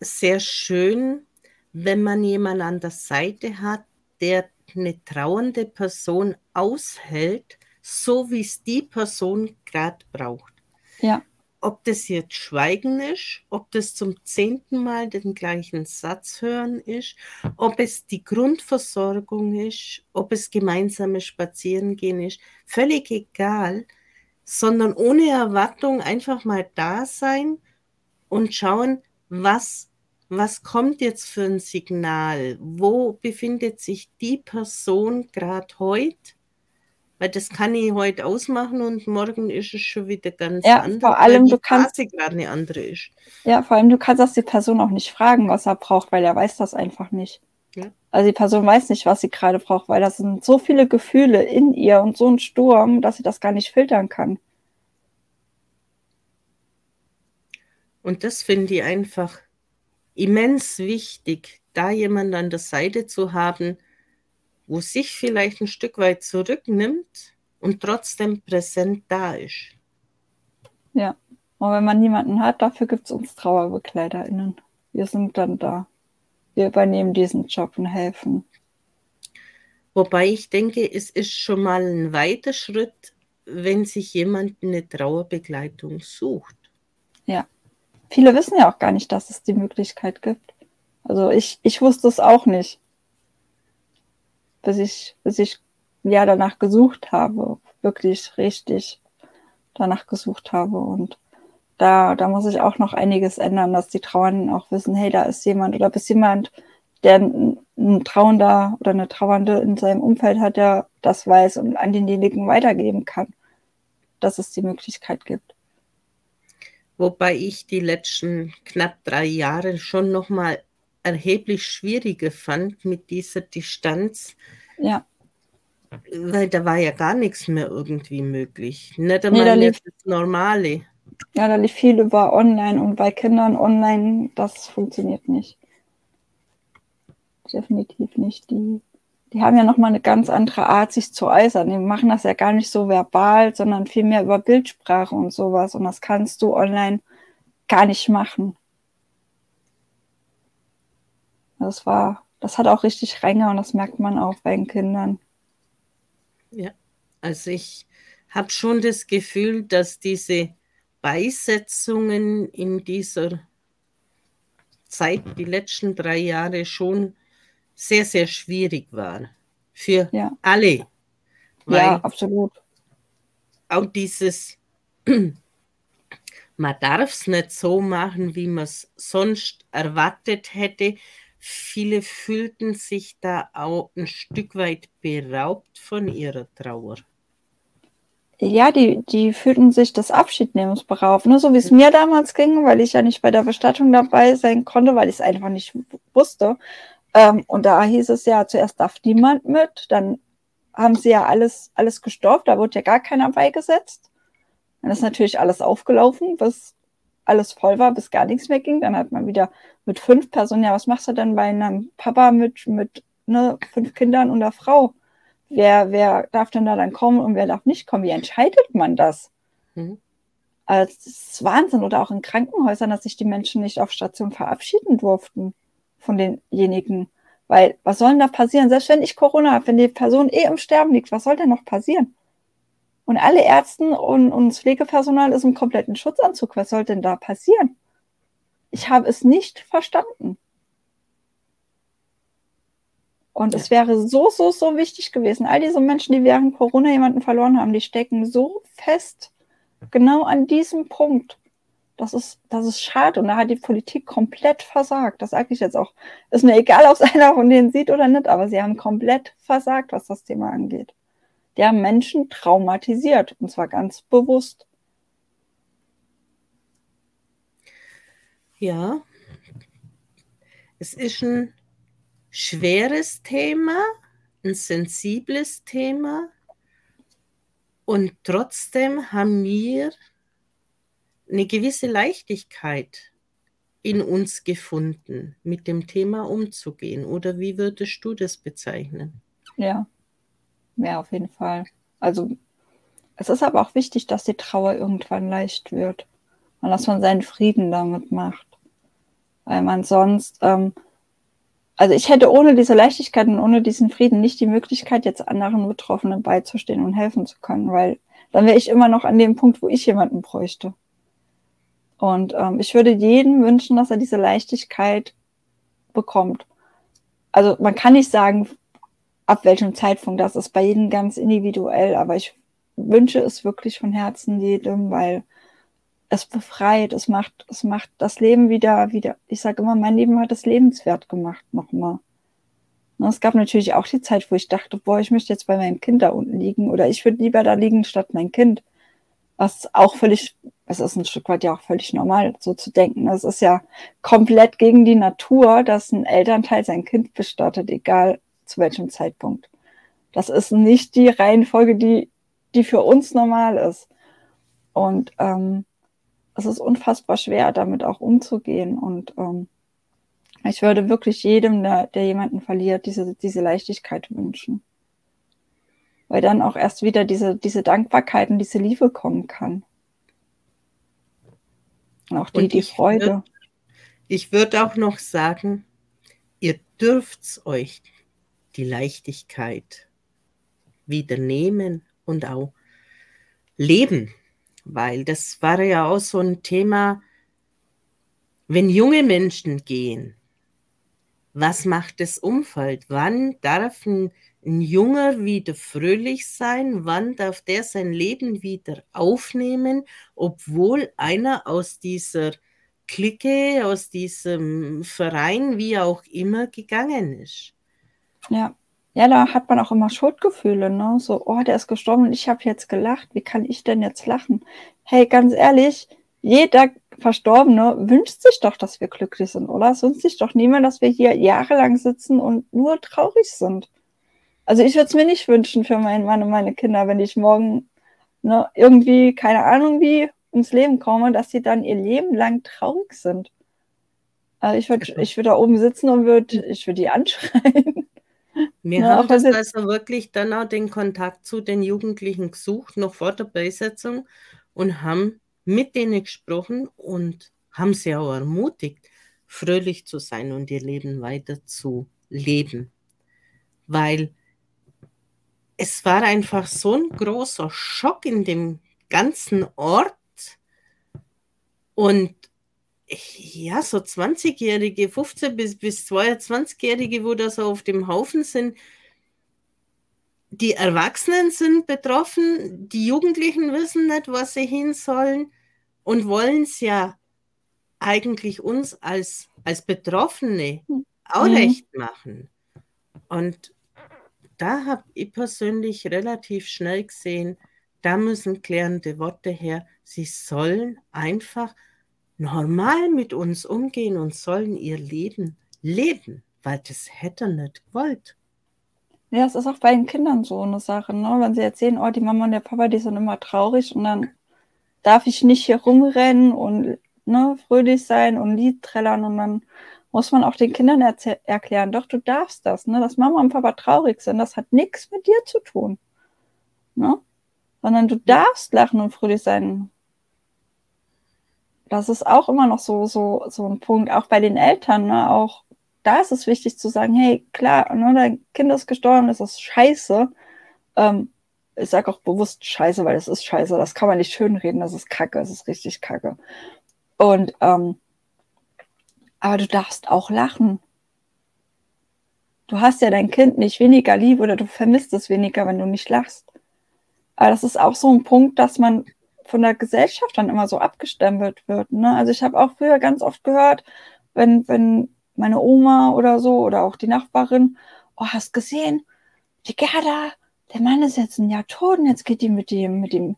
sehr schön, wenn man jemanden an der Seite hat, der eine trauernde Person aushält, so wie es die Person gerade braucht. Ja. ob das jetzt Schweigen ist, ob das zum zehnten Mal den gleichen Satz hören ist, ob es die Grundversorgung ist, ob es gemeinsame Spazierengehen ist, völlig egal, sondern ohne Erwartung einfach mal da sein und schauen, was, was kommt jetzt für ein Signal, wo befindet sich die Person gerade heute weil das kann ich heute ausmachen und morgen ist es schon wieder ganz ja, anders. Vor allem, du kannst gerade eine andere ist. Ja, vor allem, du kannst das die Person auch nicht fragen, was er braucht, weil er weiß das einfach nicht. Ja. Also die Person weiß nicht, was sie gerade braucht, weil das sind so viele Gefühle in ihr und so ein Sturm, dass sie das gar nicht filtern kann. Und das finde ich einfach immens wichtig, da jemand an der Seite zu haben, wo sich vielleicht ein Stück weit zurücknimmt und trotzdem präsent da ist. Ja, und wenn man niemanden hat, dafür gibt es uns TrauerbegleiterInnen. Wir sind dann da. Wir übernehmen diesen Job und helfen. Wobei ich denke, es ist schon mal ein weiter Schritt, wenn sich jemand eine Trauerbegleitung sucht. Ja. Viele wissen ja auch gar nicht, dass es die Möglichkeit gibt. Also ich, ich wusste es auch nicht bis ich, bis ich ja danach gesucht habe, wirklich richtig danach gesucht habe. Und da, da muss ich auch noch einiges ändern, dass die Trauernden auch wissen, hey, da ist jemand oder bis jemand, der ein Trauender oder eine Trauernde in seinem Umfeld hat, der das weiß und an denjenigen weitergeben kann, dass es die Möglichkeit gibt. Wobei ich die letzten knapp drei Jahre schon noch mal erheblich schwieriger fand mit dieser Distanz. Ja. Weil da war ja gar nichts mehr irgendwie möglich. Nicht einmal nee, lief, das Normale. Ja, da lief viel über online und bei Kindern online, das funktioniert nicht. Definitiv nicht. Die, die haben ja nochmal eine ganz andere Art, sich zu äußern. Die machen das ja gar nicht so verbal, sondern vielmehr über Bildsprache und sowas. Und das kannst du online gar nicht machen. Das war, das hat auch richtig Ränge und das merkt man auch bei den Kindern. Ja, also ich habe schon das Gefühl, dass diese Beisetzungen in dieser Zeit, die letzten drei Jahre, schon sehr, sehr schwierig waren. Für ja. alle. ja, absolut. Auch dieses, <clears throat> man darf es nicht so machen, wie man es sonst erwartet hätte, Viele fühlten sich da auch ein Stück weit beraubt von ihrer Trauer. Ja, die, die fühlten sich des Abschiednehmens beraubt, ne? so wie es mir damals ging, weil ich ja nicht bei der Bestattung dabei sein konnte, weil ich es einfach nicht wusste. Ähm, und da hieß es ja, zuerst darf niemand mit, dann haben sie ja alles, alles gestoppt, da wurde ja gar keiner beigesetzt. Dann ist natürlich alles aufgelaufen, bis alles voll war, bis gar nichts mehr ging. Dann hat man wieder mit fünf Personen, ja, was machst du denn bei einem Papa mit, mit ne, fünf Kindern und einer Frau? Wer, wer darf denn da dann kommen und wer darf nicht kommen? Wie entscheidet man das? Mhm. Also, das ist Wahnsinn. Oder auch in Krankenhäusern, dass sich die Menschen nicht auf Station verabschieden durften von denjenigen. Weil, was soll denn da passieren? Selbst wenn ich Corona habe, wenn die Person eh im Sterben liegt, was soll denn noch passieren? Und alle Ärzten und, und das Pflegepersonal ist im kompletten Schutzanzug. Was soll denn da passieren? Ich habe es nicht verstanden. Und ja. es wäre so, so, so wichtig gewesen. All diese Menschen, die während Corona jemanden verloren haben, die stecken so fest genau an diesem Punkt. Das ist, das ist schade. Und da hat die Politik komplett versagt. Das sage ich jetzt auch. Ist mir egal, <laughs> ob es einer von denen sieht oder nicht, aber sie haben komplett versagt, was das Thema angeht der Menschen traumatisiert, und zwar ganz bewusst. Ja, es ist ein schweres Thema, ein sensibles Thema und trotzdem haben wir eine gewisse Leichtigkeit in uns gefunden, mit dem Thema umzugehen. Oder wie würdest du das bezeichnen? Ja, ja, auf jeden Fall. Also es ist aber auch wichtig, dass die Trauer irgendwann leicht wird und dass man seinen Frieden damit macht. Weil man sonst, ähm, also ich hätte ohne diese Leichtigkeit und ohne diesen Frieden nicht die Möglichkeit, jetzt anderen Betroffenen beizustehen und helfen zu können, weil dann wäre ich immer noch an dem Punkt, wo ich jemanden bräuchte. Und ähm, ich würde jedem wünschen, dass er diese Leichtigkeit bekommt. Also man kann nicht sagen, ab welchem Zeitpunkt, das ist bei jedem ganz individuell, aber ich wünsche es wirklich von Herzen jedem, weil es befreit, es macht, es macht das Leben wieder, wieder, ich sage immer, mein Leben hat es lebenswert gemacht nochmal. Ne, es gab natürlich auch die Zeit, wo ich dachte, boah, ich möchte jetzt bei meinem Kind da unten liegen oder ich würde lieber da liegen statt mein Kind. Was auch völlig, es ist ein Stück weit ja auch völlig normal, so zu denken. Es ist ja komplett gegen die Natur, dass ein Elternteil sein Kind bestattet, egal zu welchem Zeitpunkt. Das ist nicht die Reihenfolge, die, die für uns normal ist. Und ähm, es ist unfassbar schwer, damit auch umzugehen. Und ähm, ich würde wirklich jedem, der, der jemanden verliert, diese, diese Leichtigkeit wünschen. Weil dann auch erst wieder diese, diese Dankbarkeit und diese Liebe kommen kann. Und auch die, und die Freude. Würd, ich würde auch noch sagen, ihr dürft euch die Leichtigkeit wieder nehmen und auch leben. Weil das war ja auch so ein Thema, wenn junge Menschen gehen, was macht das Umfeld? Wann darf ein, ein Junger wieder fröhlich sein? Wann darf der sein Leben wieder aufnehmen, obwohl einer aus dieser Clique, aus diesem Verein, wie auch immer, gegangen ist? Ja. Ja, da hat man auch immer Schuldgefühle, ne? So, oh, der ist gestorben und ich habe jetzt gelacht. Wie kann ich denn jetzt lachen? Hey, ganz ehrlich, jeder Verstorbene wünscht sich doch, dass wir glücklich sind, oder? Es wünscht sich doch niemand, dass wir hier jahrelang sitzen und nur traurig sind. Also ich würde es mir nicht wünschen für meinen Mann und meine Kinder, wenn ich morgen ne, irgendwie, keine Ahnung wie, ins Leben komme, dass sie dann ihr Leben lang traurig sind. Also ich würde ich würd da oben sitzen und würde ich würd die <laughs> anschreien. Wir ja, haben das also wirklich dann auch den Kontakt zu den Jugendlichen gesucht, noch vor der Beisetzung, und haben mit denen gesprochen und haben sie auch ermutigt, fröhlich zu sein und ihr Leben weiter zu leben. Weil es war einfach so ein großer Schock in dem ganzen Ort. Und ja, so 20-Jährige, 15 bis, bis 22-Jährige, wo da so auf dem Haufen sind, die Erwachsenen sind betroffen, die Jugendlichen wissen nicht, was sie hin sollen und wollen es ja eigentlich uns als, als Betroffene auch mhm. recht machen. Und da habe ich persönlich relativ schnell gesehen, da müssen klärende Worte her. Sie sollen einfach normal mit uns umgehen und sollen ihr Leben leben, weil das hätte nicht gewollt. Ja, es ist auch bei den Kindern so eine Sache, ne? Wenn sie erzählen, oh, die Mama und der Papa, die sind immer traurig und dann darf ich nicht hier rumrennen und ne, fröhlich sein und Lied trällern und dann muss man auch den Kindern erklären, doch, du darfst das, ne, dass Mama und Papa traurig sind, das hat nichts mit dir zu tun, ne, sondern du darfst lachen und fröhlich sein. Das ist auch immer noch so, so, so ein Punkt, auch bei den Eltern, ne, auch da ist es wichtig zu sagen, hey, klar, ne, dein Kind ist gestorben, das ist scheiße, ähm, ich sage auch bewusst scheiße, weil es ist scheiße. Das kann man nicht schönreden, das ist kacke, das ist richtig kacke. Und, ähm, aber du darfst auch lachen. Du hast ja dein Kind nicht weniger lieb oder du vermisst es weniger, wenn du nicht lachst. Aber das ist auch so ein Punkt, dass man von der Gesellschaft dann immer so abgestempelt wird. Ne? Also ich habe auch früher ganz oft gehört, wenn, wenn meine Oma oder so oder auch die Nachbarin, oh, hast gesehen, die Gerda, der Mann ist jetzt ein Jahr tot und jetzt geht die mit dem, mit dem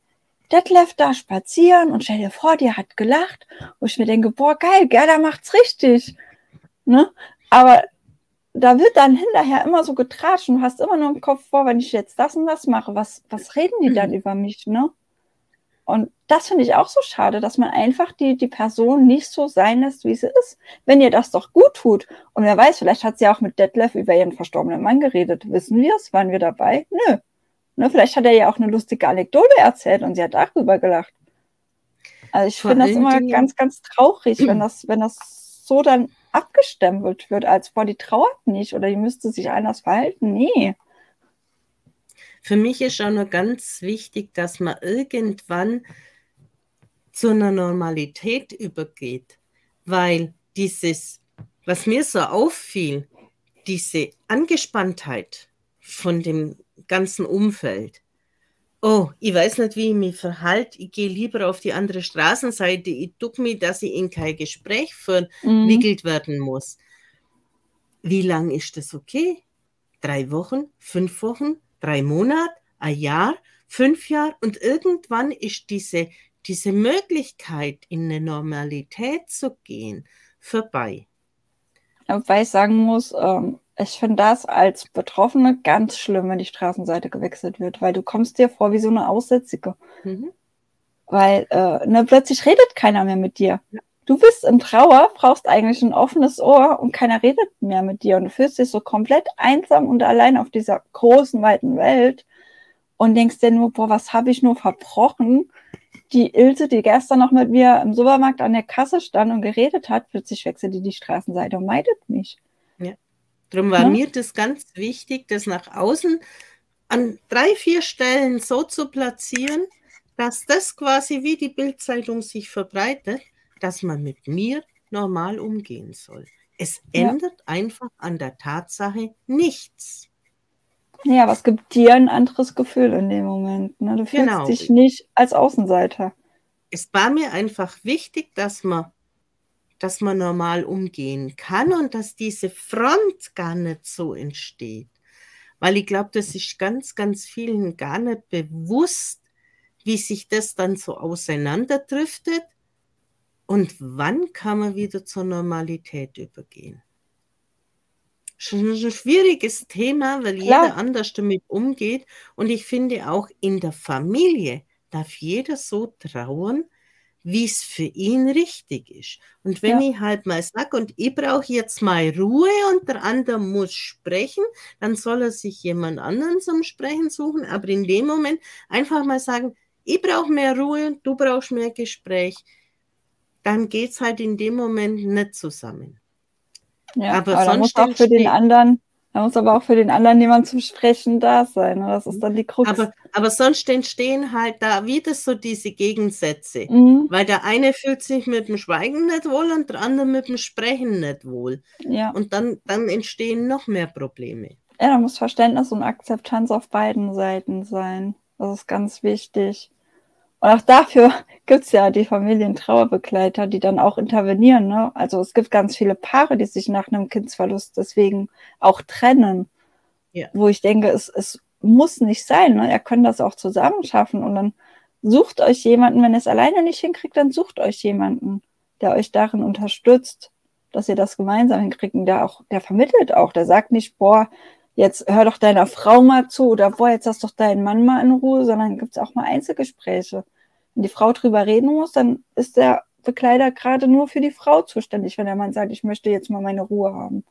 Detlef da spazieren und stell dir vor, die hat gelacht, wo ich mir denke, boah, geil, Gerda macht's richtig. Ne? Aber da wird dann hinterher immer so getratscht und du hast immer nur im Kopf vor, wenn ich jetzt das und das mache, was, was reden die dann mhm. über mich, ne? Und das finde ich auch so schade, dass man einfach die, die Person nicht so sein lässt, wie sie ist. Wenn ihr das doch gut tut. Und wer weiß, vielleicht hat sie auch mit Detlef über ihren verstorbenen Mann geredet. Wissen wir es? Waren wir dabei? Nö. Ne, vielleicht hat er ja auch eine lustige Anekdote erzählt und sie hat darüber gelacht. Also ich finde das immer Dingen. ganz, ganz traurig, wenn <clears throat> das, wenn das so dann abgestempelt wird, als boah, die trauert nicht oder die müsste sich anders verhalten. Nee. Für mich ist auch nur ganz wichtig, dass man irgendwann zu einer Normalität übergeht, weil dieses, was mir so auffiel, diese Angespanntheit von dem ganzen Umfeld. Oh, ich weiß nicht, wie ich mich verhalte. Ich gehe lieber auf die andere Straßenseite. Ich duck mich, dass ich in kein Gespräch verwickelt mhm. werden muss. Wie lang ist das okay? Drei Wochen, fünf Wochen, drei Monate, ein Jahr, fünf Jahre und irgendwann ist diese, diese Möglichkeit, in eine Normalität zu gehen, vorbei. Wobei ich sagen muss, ähm, ich finde das als Betroffene ganz schlimm, wenn die Straßenseite gewechselt wird, weil du kommst dir vor wie so eine Aussätzige. Mhm. Weil äh, ne, plötzlich redet keiner mehr mit dir. Ja. Du bist in Trauer, brauchst eigentlich ein offenes Ohr und keiner redet mehr mit dir. Und du fühlst dich so komplett einsam und allein auf dieser großen, weiten Welt und denkst dir nur, boah, was habe ich nur verbrochen? Die Ilse, die gestern noch mit mir im Supermarkt an der Kasse stand und geredet hat, plötzlich wechselt die die Straßenseite und meidet mich. Ja. Darum war ja. mir das ganz wichtig, das nach außen an drei, vier Stellen so zu platzieren, dass das quasi wie die Bildzeitung sich verbreitet, dass man mit mir normal umgehen soll. Es ändert ja. einfach an der Tatsache nichts. Ja, aber es gibt dir ein anderes Gefühl in dem Moment. Ne? Du fühlst genau. dich nicht als Außenseiter. Es war mir einfach wichtig, dass man, dass man normal umgehen kann und dass diese Front gar nicht so entsteht. Weil ich glaube, das ist ganz, ganz vielen gar nicht bewusst, wie sich das dann so auseinanderdriftet und wann kann man wieder zur Normalität übergehen schwieriges Thema, weil Klar. jeder anders damit umgeht. Und ich finde auch in der Familie darf jeder so trauern, wie es für ihn richtig ist. Und wenn ja. ich halt mal sage, und ich brauche jetzt mal Ruhe und der andere muss sprechen, dann soll er sich jemand anderen zum Sprechen suchen. Aber in dem Moment einfach mal sagen, ich brauche mehr Ruhe und du brauchst mehr Gespräch. Dann geht es halt in dem Moment nicht zusammen. Ja, aber, aber sonst muss auch für den anderen, da muss aber auch für den anderen jemand zum Sprechen da sein. Ne? Das ist dann die Krux. Aber, aber sonst entstehen halt da wieder so diese Gegensätze. Mhm. Weil der eine fühlt sich mit dem Schweigen nicht wohl und der andere mit dem Sprechen nicht wohl. Ja. Und dann, dann entstehen noch mehr Probleme. Ja, da muss Verständnis und Akzeptanz auf beiden Seiten sein. Das ist ganz wichtig. Und auch dafür gibt es ja die Familientrauerbegleiter, die dann auch intervenieren. Ne? Also es gibt ganz viele Paare, die sich nach einem Kindsverlust deswegen auch trennen. Ja. Wo ich denke, es, es muss nicht sein. Ne? Ihr könnt das auch zusammen schaffen. Und dann sucht euch jemanden, wenn ihr es alleine nicht hinkriegt, dann sucht euch jemanden, der euch darin unterstützt, dass ihr das gemeinsam hinkriegt. Und der auch, der vermittelt auch, der sagt nicht, boah, jetzt hör doch deiner Frau mal zu oder boah, jetzt hast doch deinen Mann mal in Ruhe, sondern gibt es auch mal Einzelgespräche. Wenn die Frau drüber reden muss, dann ist der Bekleider gerade nur für die Frau zuständig, wenn der Mann sagt, ich möchte jetzt mal meine Ruhe haben.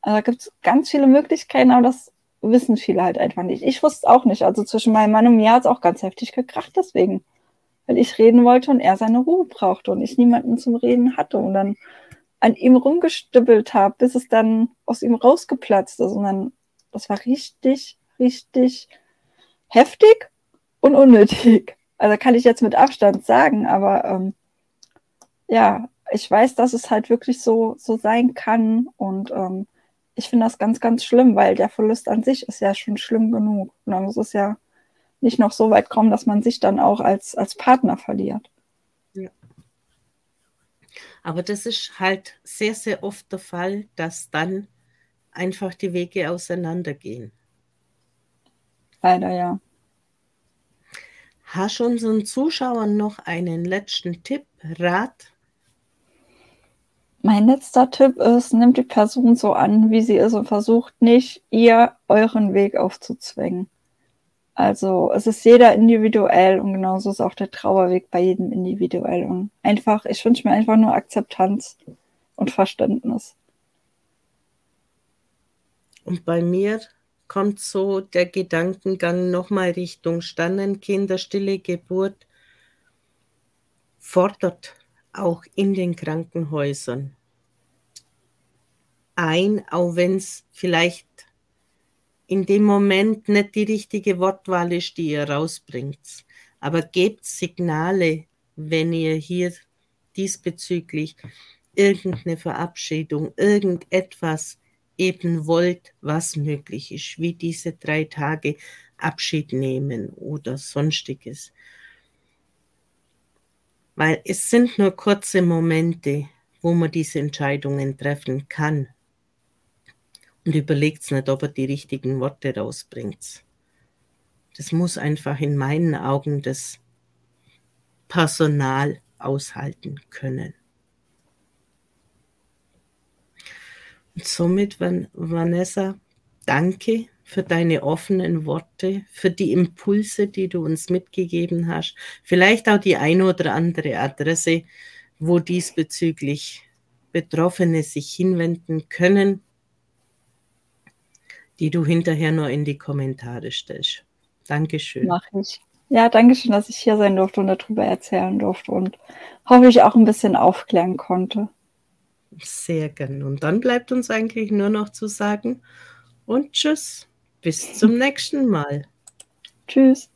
Also da gibt es ganz viele Möglichkeiten, aber das wissen viele halt einfach nicht. Ich wusste es auch nicht. Also zwischen meinem Mann und mir hat es auch ganz heftig gekracht deswegen. Weil ich reden wollte und er seine Ruhe brauchte und ich niemanden zum Reden hatte. Und dann an ihm rumgestüppelt habe, bis es dann aus ihm rausgeplatzt ist. Und dann, das war richtig, richtig heftig und unnötig. Also kann ich jetzt mit Abstand sagen, aber ähm, ja, ich weiß, dass es halt wirklich so, so sein kann. Und ähm, ich finde das ganz, ganz schlimm, weil der Verlust an sich ist ja schon schlimm genug. Und dann muss es ja nicht noch so weit kommen, dass man sich dann auch als, als Partner verliert. Aber das ist halt sehr, sehr oft der Fall, dass dann einfach die Wege auseinandergehen. Leider ja. Hast du unseren Zuschauern noch einen letzten Tipp, Rat? Mein letzter Tipp ist, nimmt die Person so an, wie sie ist und versucht nicht, ihr euren Weg aufzuzwängen. Also es ist jeder individuell und genauso ist auch der Trauerweg bei jedem individuell. Und einfach, ich wünsche mir einfach nur Akzeptanz und Verständnis. Und bei mir kommt so der Gedankengang nochmal Richtung Sternenkinder, stille Geburt, fordert auch in den Krankenhäusern ein, auch wenn es vielleicht in dem Moment nicht die richtige Wortwahl ist, die ihr rausbringt. Aber gebt Signale, wenn ihr hier diesbezüglich irgendeine Verabschiedung, irgendetwas eben wollt, was möglich ist, wie diese drei Tage Abschied nehmen oder sonstiges. Weil es sind nur kurze Momente, wo man diese Entscheidungen treffen kann. Und überlegt nicht, ob er die richtigen Worte rausbringt. Das muss einfach in meinen Augen das Personal aushalten können. Und somit, Vanessa, danke für deine offenen Worte, für die Impulse, die du uns mitgegeben hast. Vielleicht auch die eine oder andere Adresse, wo diesbezüglich Betroffene sich hinwenden können, die du hinterher nur in die Kommentare stellst. Dankeschön. Mach ich. Ja, danke schön, dass ich hier sein durfte und darüber erzählen durfte und hoffe ich auch ein bisschen aufklären konnte. Sehr gern. Und dann bleibt uns eigentlich nur noch zu sagen und tschüss. Bis zum <laughs> nächsten Mal. Tschüss.